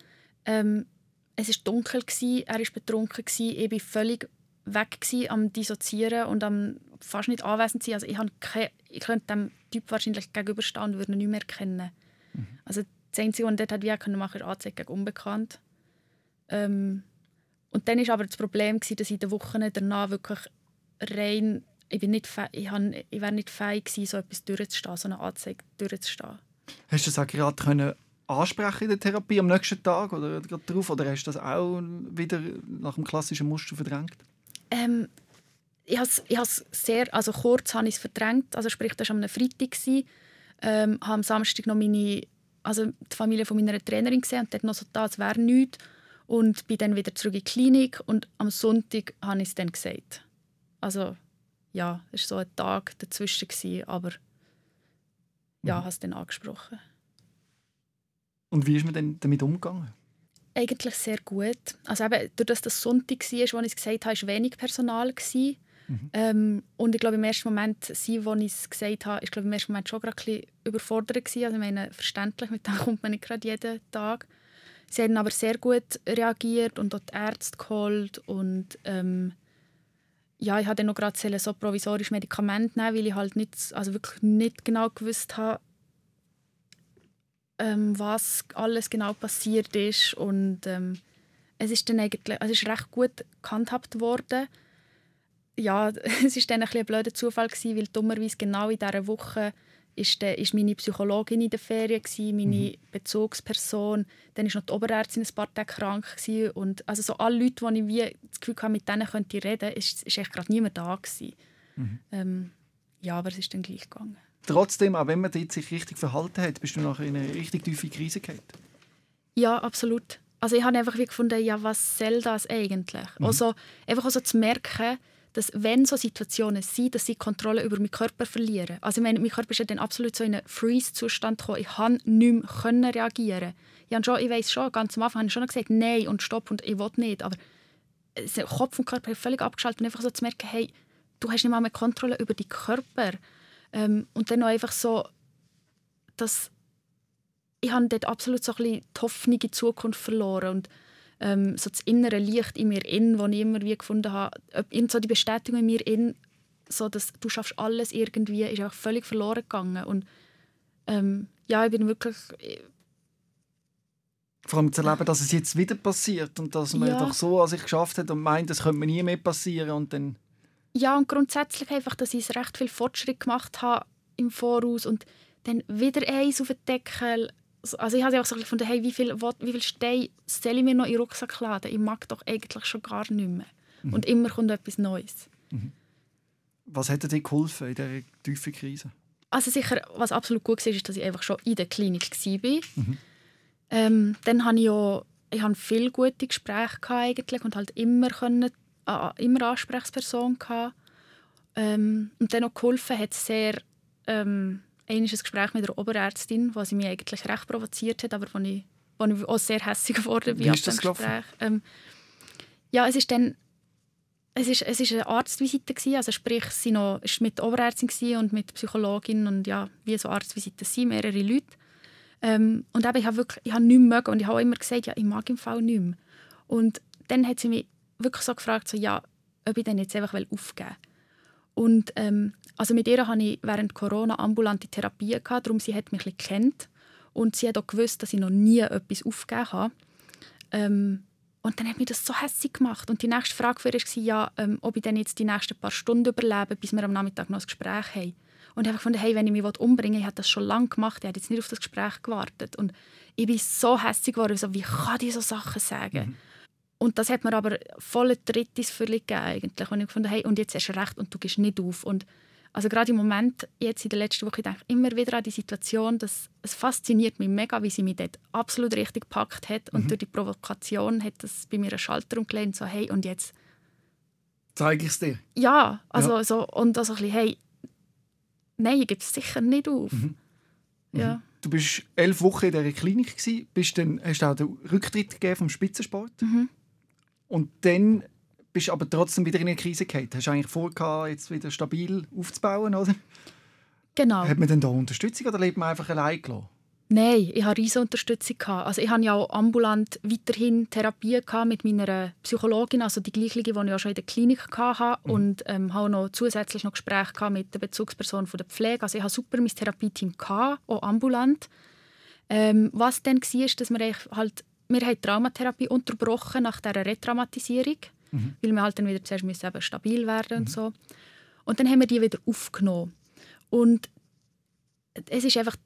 Ähm, es war dunkel, gewesen, er war betrunken, gewesen, ich war völlig weg gewesen, am Dissoziieren und am fast nicht anwesend sein. Also ich, keine, ich könnte dem Typ wahrscheinlich gegenüberstehen und würde ihn nicht mehr kennen. Mhm. Also das Einzige, was ich dort hätte machen ist gegen unbekannt. Ähm, und dann war aber das Problem, dass ich in den Wochen danach wirklich rein, ich, bin nicht, ich, habe, ich wäre nicht fähig gewesen, so etwas durchzustehen, so eine Anzeige durchzustehen. Hast du das auch gerade können ansprechen in der Therapie am nächsten Tag oder gerade darauf, oder hast du das auch wieder nach dem klassischen Muster verdrängt? Ähm, ich habe es sehr, also kurz habe ich es verdrängt, also sprich, das war am Freitag, ähm, habe am Samstag noch meine, also die Familie von meiner Trainerin gesehen und dort noch so da, es wäre nichts und bin dann wieder zurück in die Klinik und am Sonntag habe ich es dann gesagt. Also ja, es war so ein Tag dazwischen, gewesen, aber ja, mhm. habe es dann angesprochen. Und wie ist man denn damit umgegangen? eigentlich sehr gut. Also eben, durch das das Sonntag war, als ich es gesagt habe, war wenig Personal. Gewesen. Mhm. Ähm, und ich glaube, im ersten Moment, sie, als ich es gesagt habe, ist glaube im ersten Moment schon gerade ein bisschen überfordert gewesen. Also ich meine, verständlich, mit dem kommt man nicht gerade jeden Tag. Sie haben aber sehr gut reagiert und dort die Ärzte geholt und ähm, ja, ich hatte noch gerade so provisorisch Medikamente nehmen, weil ich halt nicht, also wirklich nicht genau gewusst habe, ähm, was alles genau passiert ist und ähm, es ist dann eigentlich, also es ist recht gut gehandhabt worden. Ja, es ist dann ein, ein blöder Zufall gewesen, weil dummerweise genau in dieser Woche ist, der, ist meine Psychologin in der Ferien, gewesen, meine mhm. Bezugsperson, dann ist noch die Oberärztin ein paar Tage krank gewesen. und also so alle Leute, die ich wie das Gefühl hatte, mit denen könnte ich reden, ist, ist echt gerade niemand da gewesen. Mhm. Ähm, ja, aber es ist dann gleich gegangen trotzdem, auch wenn man sich richtig verhalten hat, bist du nachher in eine richtig tiefe Krise gekommen? Ja, absolut. Also ich habe einfach wie gefunden, ja, was soll das eigentlich? Mhm. Also einfach also zu merken, dass wenn so Situationen sind, dass sie Kontrolle über meinen Körper verlieren. Also ich meine, mein Körper ist ja dann absolut so in einen Freeze-Zustand gekommen. Ich konnte nicht mehr reagieren. Ich, habe schon, ich weiss schon, ganz am Anfang habe ich schon gesagt, nein und stopp und ich will nicht. Aber Kopf und Körper haben völlig abgeschaltet und einfach so zu merken, hey, du hast nicht mal mehr Kontrolle über deinen Körper. Ähm, und dann noch einfach so, dass ich habe dort absolut so ein bisschen die Hoffnung in die Zukunft verloren und ähm, so das innere Licht in mir in, das ich immer wie gefunden habe, so die Bestätigung in mir in, so dass du schaffst alles irgendwie, ist auch völlig verloren gegangen und ähm, ja, ich bin wirklich vor allem zu erleben, dass es jetzt wieder passiert und dass man ja. doch so an sich geschafft hat und meint, das könnte mir nie mehr passieren und dann ja, und grundsätzlich einfach, dass ich recht viel Fortschritt gemacht habe im Voraus und dann wieder eins auf den Deckel. Also ich habe auch so gefunden, hey, wie viel, wie viel Steine soll ich mir noch in den Rucksack laden? Ich mag doch eigentlich schon gar nicht mehr. Mhm. Und immer kommt etwas Neues. Mhm. Was hat dir geholfen in dieser tiefen Krise? Also sicher, was absolut gut war, ist, dass ich einfach schon in der Klinik war. Mhm. Ähm, dann hatte ich ja ich hatte viele gute Gespräche eigentlich und halt immer können immer Ansprechperson gehabt. Ähm, und dann noch geholfen hat sehr ähm, ein Gespräch mit der Oberärztin, was sie mich eigentlich recht provoziert hat, aber wo ich, wo ich auch sehr hässlich geworden bin Wie ist das Gespräch. Ähm, ja, es ist dann es ist, es ist eine Arztvisite gewesen, also sprich, sie noch, war mit der Oberärztin und mit der Psychologin und ja, wie so Arztvisiten sind, mehrere Leute. Ähm, und eben, ich habe wirklich, ich habe nichts mögen und ich habe immer gesagt, ja, ich mag im Fall nicht mehr. Und dann hat sie mich wirklich so gefragt, so, ja, ob ich dann jetzt einfach aufgeben will. Und ähm, also mit ihr hatte ich während Corona ambulante Therapie, gehabt, darum sie hat mich ein kennt und sie hat auch gewusst, dass ich noch nie etwas aufgegeben habe. Ähm, und dann hat mich das so hässlich gemacht. Und die nächste Frage für ihr war, ja, ähm, ob ich dann jetzt die nächsten paar Stunden überlebe, bis wir am Nachmittag noch ein Gespräch haben. Und ich habe hey, wenn ich mich umbringen will, ich habe das schon lange gemacht, ich habe jetzt nicht auf das Gespräch gewartet. Und ich bin so hässlich geworden, so, wie kann ich so Sachen sagen? Mhm. Und das hat mir aber voll Tritt ins Fürli gegeben eigentlich. Und ich gefunden, hey, und jetzt hast du recht und du gehst nicht auf. Und also gerade im Moment, jetzt in der letzten Woche, denke ich immer wieder an die Situation, dass es fasziniert mich mega, wie sie mich dort absolut richtig gepackt hat. Und mhm. durch die Provokation hat das bei mir einen Schalter umgelegt, so hey, und jetzt... Zeige ich es dir? Ja, also ja. so, und also ein bisschen, hey, nein, ich gebe es sicher nicht auf. Mhm. Mhm. Ja. Du bist elf Wochen in dieser Klinik, gewesen, bist dann, hast du auch den Rücktritt gegeben vom Spitzensport. Mhm. Und dann bist du aber trotzdem wieder in eine Krise gefallen. Hast du eigentlich vor, jetzt wieder stabil aufzubauen, oder? Genau. Hat man denn da Unterstützung oder lebt man einfach allein gelassen? Nein, ich hatte riesige Unterstützung. Also ich hatte ja auch ambulant weiterhin Therapie mit meiner Psychologin, also die gleiche, die ich auch schon in der Klinik hatte. Mhm. Und ähm, habe noch zusätzlich noch Gespräche mit der Bezugsperson von der Pflege. Also ich hatte super mein Therapieteam, auch ambulant. Ähm, was dann war, dass wir halt wir haben Traumatherapie unterbrochen nach dieser Retraumatisierung, mhm. weil wir halt dann wieder zuerst müssen eben stabil werden mhm. und so. Und dann haben wir die wieder aufgenommen. Und es ist einfach,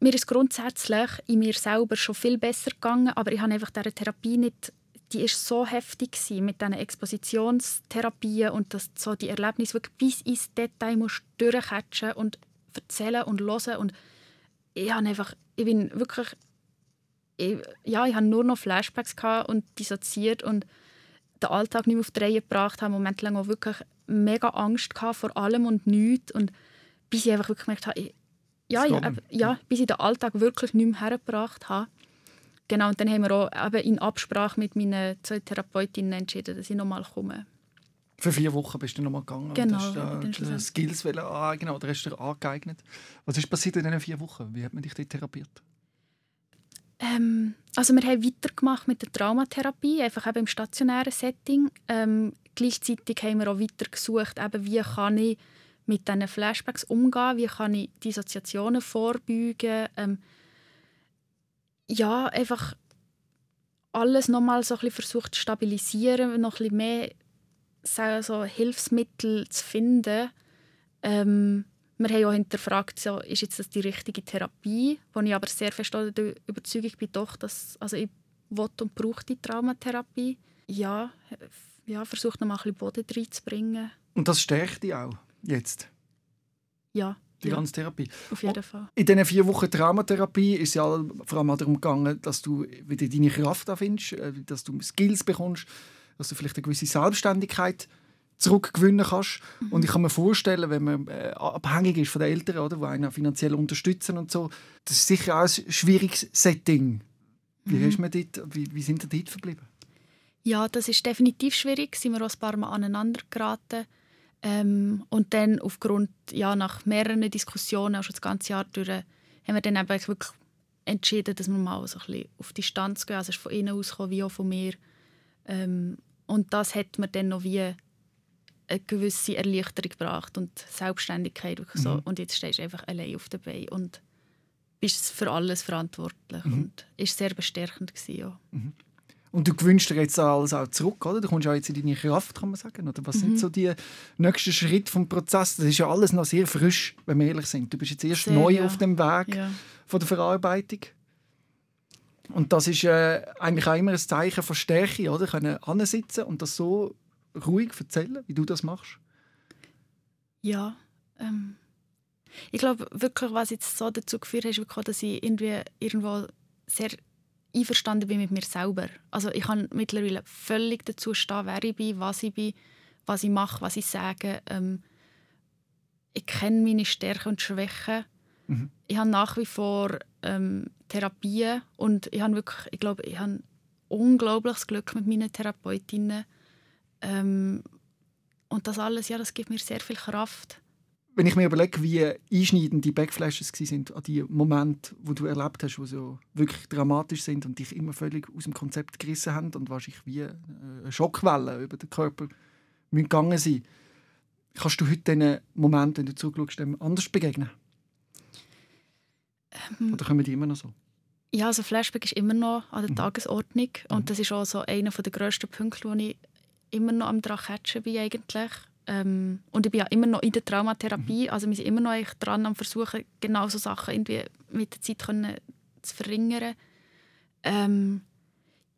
mir ist grundsätzlich in mir selber schon viel besser gegangen, aber ich habe einfach diese Therapie nicht, die ist so heftig gewesen, mit diesen Expositionstherapien und dass so die Erlebnisse wirklich bis ins Detail musst durchcatchen und erzählen und hören und ich habe einfach, ich bin wirklich ich, ja, ich hatte nur noch Flashbacks und dissoziiert und den Alltag nicht mehr auf die Reihe gebracht habe, momentan auch wirklich mega Angst vor allem und nichts und bis ich einfach wirklich gemerkt habe, ich, ja, ich, ja, bis ich den Alltag wirklich nicht mehr hergebracht habe. genau, und dann haben wir auch eben in Absprache mit meinen zwei Therapeutinnen entschieden, dass ich nochmal komme. Für vier Wochen bist du nochmal gegangen Genau, und hast ja, äh, dann die Skills aneignen oder hast du dir angeeignet. Was ist passiert in diesen vier Wochen? Wie hat man dich dort therapiert? Ähm, also wir haben weitergemacht mit der Traumatherapie, einfach eben im stationären Setting. Ähm, gleichzeitig haben wir auch weiter gesucht, eben, wie kann ich mit diesen Flashbacks umgehen, wie kann ich Dissoziationen vorbeugen. Ähm, ja, einfach alles nochmal so versucht zu stabilisieren, noch ein bisschen mehr so Hilfsmittel zu finden. Ähm, wir haben auch hinterfragt, so, ist jetzt das die richtige Therapie, wo ich aber sehr fest der Überzeugung bin, doch, dass also ich will und brauche die Traumatherapie. Ja, ja versucht noch mal ein bisschen Boden reinzubringen. Und das stärkt dich auch jetzt? Ja. Die ja, ganze Therapie? Auf jeden Fall. In diesen vier Wochen Traumatherapie ist ja vor allem darum gegangen, dass du wieder deine Kraft findest, äh, dass du Skills bekommst, dass du vielleicht eine gewisse Selbstständigkeit zurückgewinnen kannst. Mhm. Und ich kann mir vorstellen, wenn man äh, abhängig ist von den Eltern, oder, die einen finanziell unterstützen und so, das ist sicher auch ein schwieriges Setting. Wie, mhm. man dort, wie, wie sind ihr dort verblieben? Ja, das ist definitiv schwierig. Sind wir auch ein paar Mal aneinander geraten. Ähm, und dann aufgrund, ja, nach mehreren Diskussionen, auch schon das ganze Jahr durch, haben wir dann eben wirklich entschieden, dass wir mal so ein bisschen auf Distanz gehen. Also es ist von innen aus wie auch von mir. Ähm, und das hat mir dann noch wie eine gewisse Erleichterung gebracht und Selbstständigkeit. Mhm. So. Und jetzt stehst du einfach allein auf der Beine und bist für alles verantwortlich. Mhm. Und ist sehr bestärkend gewesen, ja. Mhm. Und du gewünschst dir jetzt alles auch zurück, oder? Du kommst auch jetzt in deine Kraft, kann man sagen. Oder was sind mhm. so die nächsten Schritte vom Prozess? Das ist ja alles noch sehr frisch, wenn wir ehrlich sind. Du bist jetzt erst sehr, neu ja. auf dem Weg ja. von der Verarbeitung. Und das ist äh, eigentlich auch immer ein Zeichen von Stärke, oder? Können ansitzen und das so ruhig erzählen, wie du das machst? Ja, ähm, ich glaube wirklich, was jetzt so dazu geführt hat, ist wirklich, dass ich irgendwie irgendwo sehr einverstanden bin mit mir selber. Also ich kann mittlerweile völlig dazu stehen, wer ich bin, was ich bin, was ich mache, was ich sage. Ähm, ich kenne meine Stärken und Schwächen. Mhm. Ich habe nach wie vor ähm, Therapien und ich habe wirklich, ich glaube, ich habe unglaubliches Glück mit meinen Therapeutinnen. Ähm, und das alles, ja, das gibt mir sehr viel Kraft. Wenn ich mir überlege, wie einschneidend die Backflashes sind an die Momente, wo du erlebt hast, die so wirklich dramatisch sind und dich immer völlig aus dem Konzept gerissen haben und wahrscheinlich wie eine Schockwelle über den Körper gegangen sein Kannst du heute diesen Moment, wenn du zurückschaust, anders begegnen? Ähm, Oder kommen die immer noch so? Ja, also Flashback ist immer noch an der mhm. Tagesordnung und mhm. das ist auch so einer der grössten Punkte, wo ich immer noch am dran bin eigentlich. Ähm, und ich bin ja immer noch in der Traumatherapie, mhm. also wir sind immer noch dran am versuchen, genau so Sachen irgendwie mit der Zeit können zu verringern. Ähm,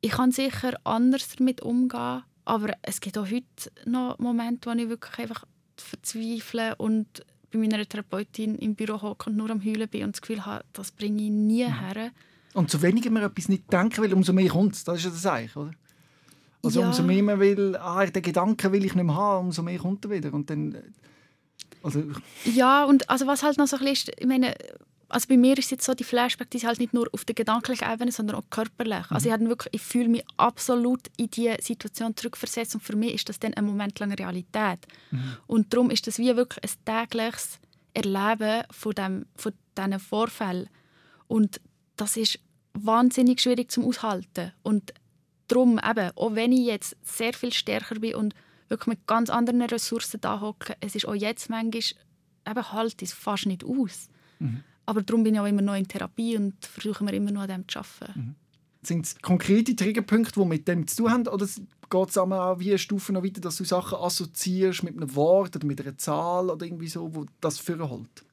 ich kann sicher anders damit umgehen, aber es gibt auch heute noch Momente, wo ich wirklich einfach verzweifle und bei meiner Therapeutin im Büro hocke und nur am Heulen bin und das Gefühl habe, das bringe ich nie mhm. her. Und so weniger man etwas nicht denken will, umso mehr kommt es. Das ist ja das eigentlich, oder? Also ja. umso mehr man will, ah, den Gedanken will ich nicht mehr haben, umso mehr kommt er wieder. Und dann, äh, also ja, und also was halt noch so ein bisschen ist, ich meine, also bei mir ist jetzt so, die Flashback, die ist halt nicht nur auf der gedanklichen Ebene, sondern auch körperlich. Also mhm. Also ich, wirklich, ich fühle mich absolut in diese Situation zurückversetzt und für mich ist das dann ein Moment lang Realität. Mhm. Und darum ist das wie wirklich ein tägliches Erleben von, dem, von diesen Vorfällen. Und das ist wahnsinnig schwierig zum Aushalten. Und darum eben, auch wenn ich jetzt sehr viel stärker bin und wirklich mit ganz anderen Ressourcen da hocke, es ist auch jetzt manchmal, eben halt es fast nicht aus. Mhm. Aber darum bin ich auch immer noch in Therapie und versuche mir immer noch an dem zu arbeiten. Mhm. Sind es konkrete Triggerpunkte, die mit dem zu tun haben? Oder geht es auch wie eine Stufe noch weiter, dass du Sachen assoziierst mit einem Wort oder mit einer Zahl oder irgendwie so, wo das holt?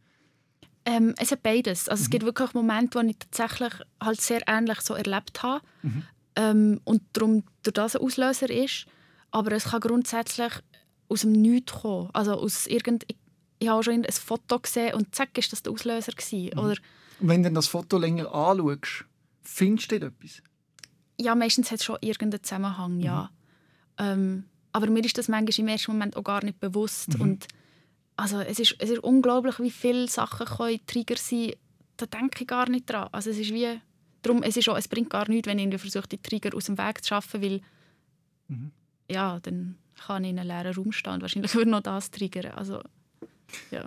Ähm, es hat beides. Also mhm. Es gibt wirklich Momente, wo ich tatsächlich halt sehr ähnlich so erlebt habe. Mhm ähm, und darum durch das ein Auslöser ist. Aber es kann grundsätzlich aus dem Nichts kommen. Also aus irgend, ich, ich habe schon ein Foto gesehen und zack, ist das der Auslöser gewesen. Mhm. Oder, wenn du das Foto länger anschaust, findest du etwas? Ja, meistens hat es schon irgendeinen Zusammenhang, ja. Mhm. Ähm, aber mir ist das manchmal im ersten Moment auch gar nicht bewusst. Mhm. Und also es ist, es ist unglaublich, wie viele Sachen können Trigger sein Da denke ich gar nicht dran. Also es ist wie darum, es, ist auch, es bringt gar nichts, wenn ich versuche, die Trigger aus dem Weg zu schaffen, weil Mhm. ja, dann kann ich in einem leeren Raum stehen und wahrscheinlich würde noch das triggern. Also, ja.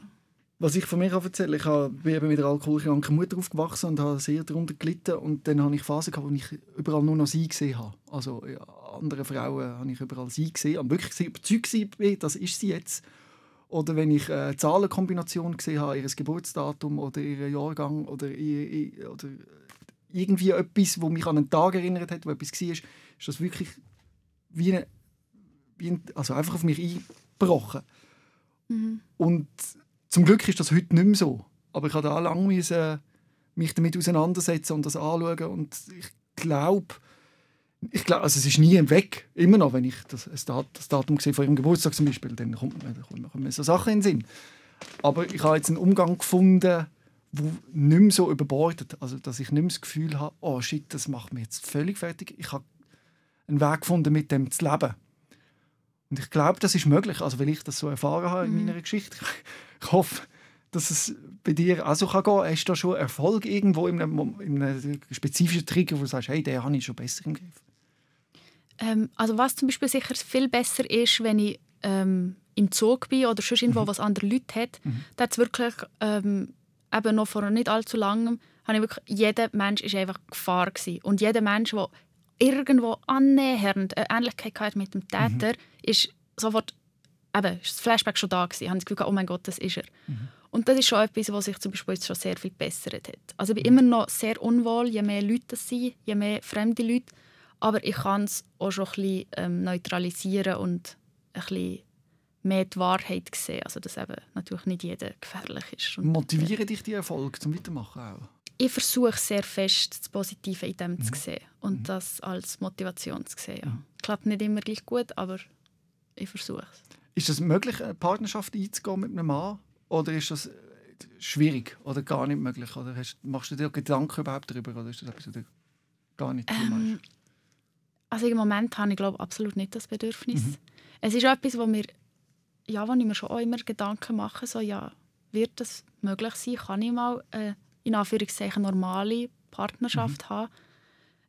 Was ich von mir kann erzählen ich habe- bin eben mit einer alkoholkranken Mutter aufgewachsen und habe sehr darunter gelitten. Und dann habe ich Phasen gehabt, wo ich überall nur noch sie gesehen habe. Also ja, andere Frauen habe ich überall sie gesehen. Und wirklich überzeugt war, das ist sie jetzt. Oder wenn ich eine Zahlenkombination gesehen habe, ihr Geburtsdatum oder ihren Jahrgang oder, ihr, ihr, oder irgendwie etwas, wo mich an einen Tag erinnert hat, wo etwas war, ist das wirklich wie, eine, wie ein, also einfach auf mich eingebrochen. Mhm. Und zum Glück ist das heute nicht mehr so. Aber ich habe da lange müssen, mich damit auseinandersetzen und das anschauen. Und ich glaube, ich glaube also es ist nie weg. Immer noch, wenn ich das, das Dat- das Datum sehe von ihrem Geburtstag zum Beispiel, dann kommt mir, dann kommen mir so Sachen in den Sinn. Aber ich habe jetzt einen Umgang gefunden, der nicht mehr so überbordet. Also, dass ich nicht mehr das Gefühl habe, oh shit, das macht mich jetzt völlig fertig. Ich habe einen Weg gefunden, mit dem zu leben. Und ich glaube, das ist möglich, also weil ich das so erfahren habe in Mhm. meiner Geschichte. Ich hoffe, dass es bei dir auch so kann gehen. Hast du da schon Erfolg irgendwo in einem, in einem spezifischen Trigger, wo du sagst, hey, den habe ich schon besser im Griff? Ähm, also was zum Beispiel sicher viel besser ist, wenn ich ähm, im Zug bin oder sonst irgendwo, was andere Leute hat, da hat's wirklich ähm, eben noch vor nicht allzu langem, habe ich wirklich, jeder Mensch ist einfach Gefahr gewesen. Und jeder Mensch, der irgendwo annähernd eine Ähnlichkeit mit dem Täter, ist sofort, eben, ist das Flashback schon da gewesen. Ich habe das Gefühl, oh mein Gott, das ist er. Und das ist schon etwas, was sich zum Beispiel jetzt schon sehr viel gebessert hat. Also ich bin immer noch sehr unwohl, je mehr Leute das sind, je mehr fremde Leute. Aber ich kann es auch schon ein bisschen ähm, neutralisieren und ein bisschen mehr die Wahrheit sehen. Also dass eben natürlich nicht jeder gefährlich ist. Und, Motivieren dich die Erfolge zum Weitermachen auch? ich versuche sehr fest das Positive in dem zu sehen und das als Motivation zu sehen. Ja. Klappt nicht immer gleich gut, aber ich versuche es. Ist es möglich, eine Partnerschaft einzugehen mit einem Mann? Oder ist das äh, schwierig oder gar nicht möglich? Oder hast, machst du dir Gedanken überhaupt darüber? Oder ist das etwas, was gar nicht Thema Ähm, also im Moment habe ich glaube absolut nicht das Bedürfnis. Es ist auch etwas, wo mir, ja, wo ich mir schon auch immer Gedanken mache, so ja, wird das möglich sein? Kann ich mal äh, in Anführungszeichen normale Partnerschaft haben?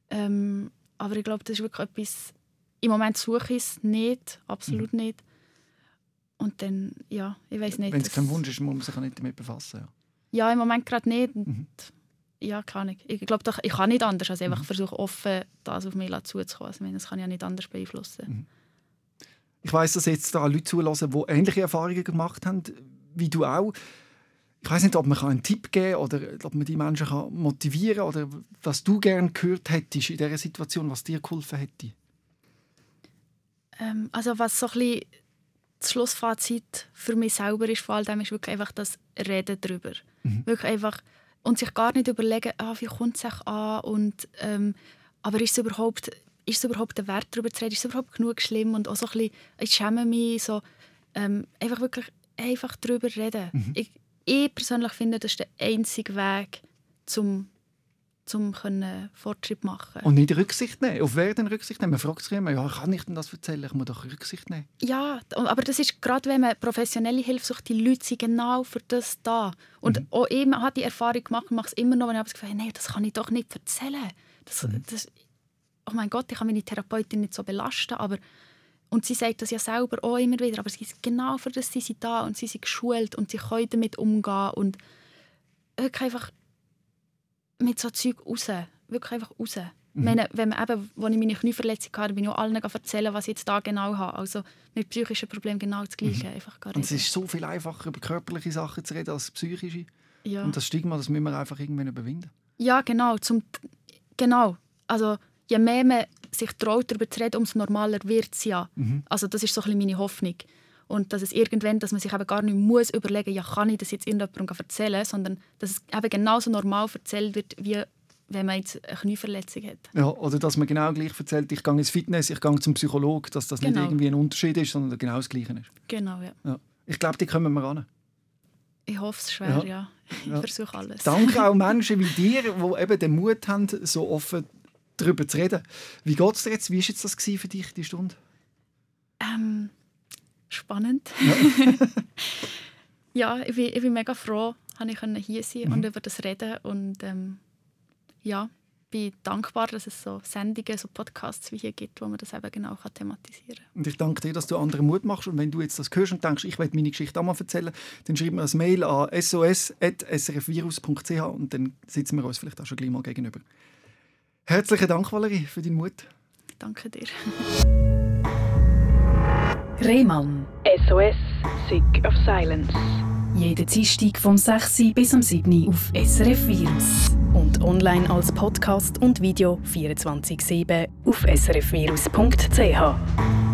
Ähm, aber ich glaube, das ist wirklich etwas, im Moment suche ich es nicht, absolut nicht. Und dann, ja, ich weiß nicht. Wenn es kein Wunsch ist, muss man sich auch nicht damit befassen. Ja. Ja, im Moment gerade nicht. Mhm. Ja, kann ich. Ich glaube, ich kann nicht anders, als einfach versuchen, offen das auf mich zuzukommen. Also, ich meine, das kann ich ja nicht anders beeinflussen. Ich weiß, dass jetzt da Leute zulassen, die ähnliche Erfahrungen gemacht haben, wie du auch. Ich weiß nicht, ob man einen Tipp geben kann oder ob man die Menschen kann motivieren kann oder was du gerne gehört hättest in dieser Situation, was dir geholfen hätte. Ähm, also was so ein bisschen das Schlussfazit für mich selber ist, vor allem ist wirklich einfach das Reden darüber. Wirklich einfach und sich gar nicht überlegen, ah, wie kommt es sich an und ähm, aber ist es überhaupt ist es überhaupt der Wert darüber zu reden, ist es überhaupt genug schlimm und auch so ein bisschen, ich schäme mich so ähm, einfach wirklich einfach darüber reden. Ich, ich persönlich finde, das ist der einzige Weg zum zum können Fortschritt machen. Und nicht Rücksicht nehmen. Auf wer denn Rücksicht nehmen? Man fragt sich immer, ja, kann ich denn das erzählen? Ich muss doch Rücksicht nehmen. Ja, aber das ist gerade, wenn man professionelle Hilfe sucht, die Leute sind genau für das da. Und auch ich habe die Erfahrung gemacht und mache es immer noch, wenn ich habe das Gefühl habe, nein, das kann ich doch nicht erzählen. Das, das, oh mein Gott, ich kann meine Therapeutin nicht so belasten, aber und sie sagt das ja selber auch immer wieder, aber sie ist genau für das sie sind da und sie sind geschult und sie können damit umgehen und wirklich einfach mit so Zeug raus, wirklich einfach raus. Ich meine, wenn man eben, als ich meine Knieverletzung hatte, bin ich auch allen erzählen, was ich jetzt da genau habe. Also mit psychischen Problemen genau das Gleiche. Einfach gar Und es ist so viel einfacher, über körperliche Sachen zu reden als psychische. ja. Und das Stigma, das müssen wir einfach irgendwann überwinden. ja, genau. Zum, genau. Also je mehr man sich traut, darüber zu reden, umso normaler wird es ja. Also das ist so ein bisschen meine Hoffnung. Und dass es irgendwann, dass man sich eben gar nicht muss überlegen, ja, kann ich das jetzt irgendjemandem erzählen, sondern dass es eben genauso normal erzählt wird, wie wenn man jetzt eine Knieverletzung hat. Ja, oder dass man genau gleich erzählt, ich gehe ins Fitness, ich gehe zum Psychologen, dass das nicht Genau. irgendwie ein Unterschied ist, sondern genau das Gleiche ist. Genau, ja. Ja. Ich glaube, die kommen wir ran. Ich hoffe es schwer, Ja. ja. Ich Ja. versuche alles. Danke auch Menschen wie dir, die eben den Mut haben, so offen darüber zu reden. Wie geht es dir jetzt? Wie war jetzt das für dich, die Stunde? Ähm, spannend. ja, ich bin, ich bin mega froh, dass ich hier sein Mhm. und über das reden und ähm, ja, bin dankbar, dass es so Sendungen, so Podcasts wie hier gibt, wo man das eben genau thematisieren kann. Und ich danke dir, dass du anderen Mut machst. Und wenn du jetzt das hörst und denkst, ich will meine Geschichte auch mal erzählen, dann schreib mir ein Mail an sos.srfvirus.ch und dann sitzen wir uns vielleicht auch schon gleich mal gegenüber. Herzlichen Dank, Valerie, für deinen Mut. Danke dir. Rehmann. SOS, Sick of Silence. Jeden Dienstag vom 6. bis am 7. auf SRF Virus. Und online als Podcast und Video 24-7 auf srfvirus.ch.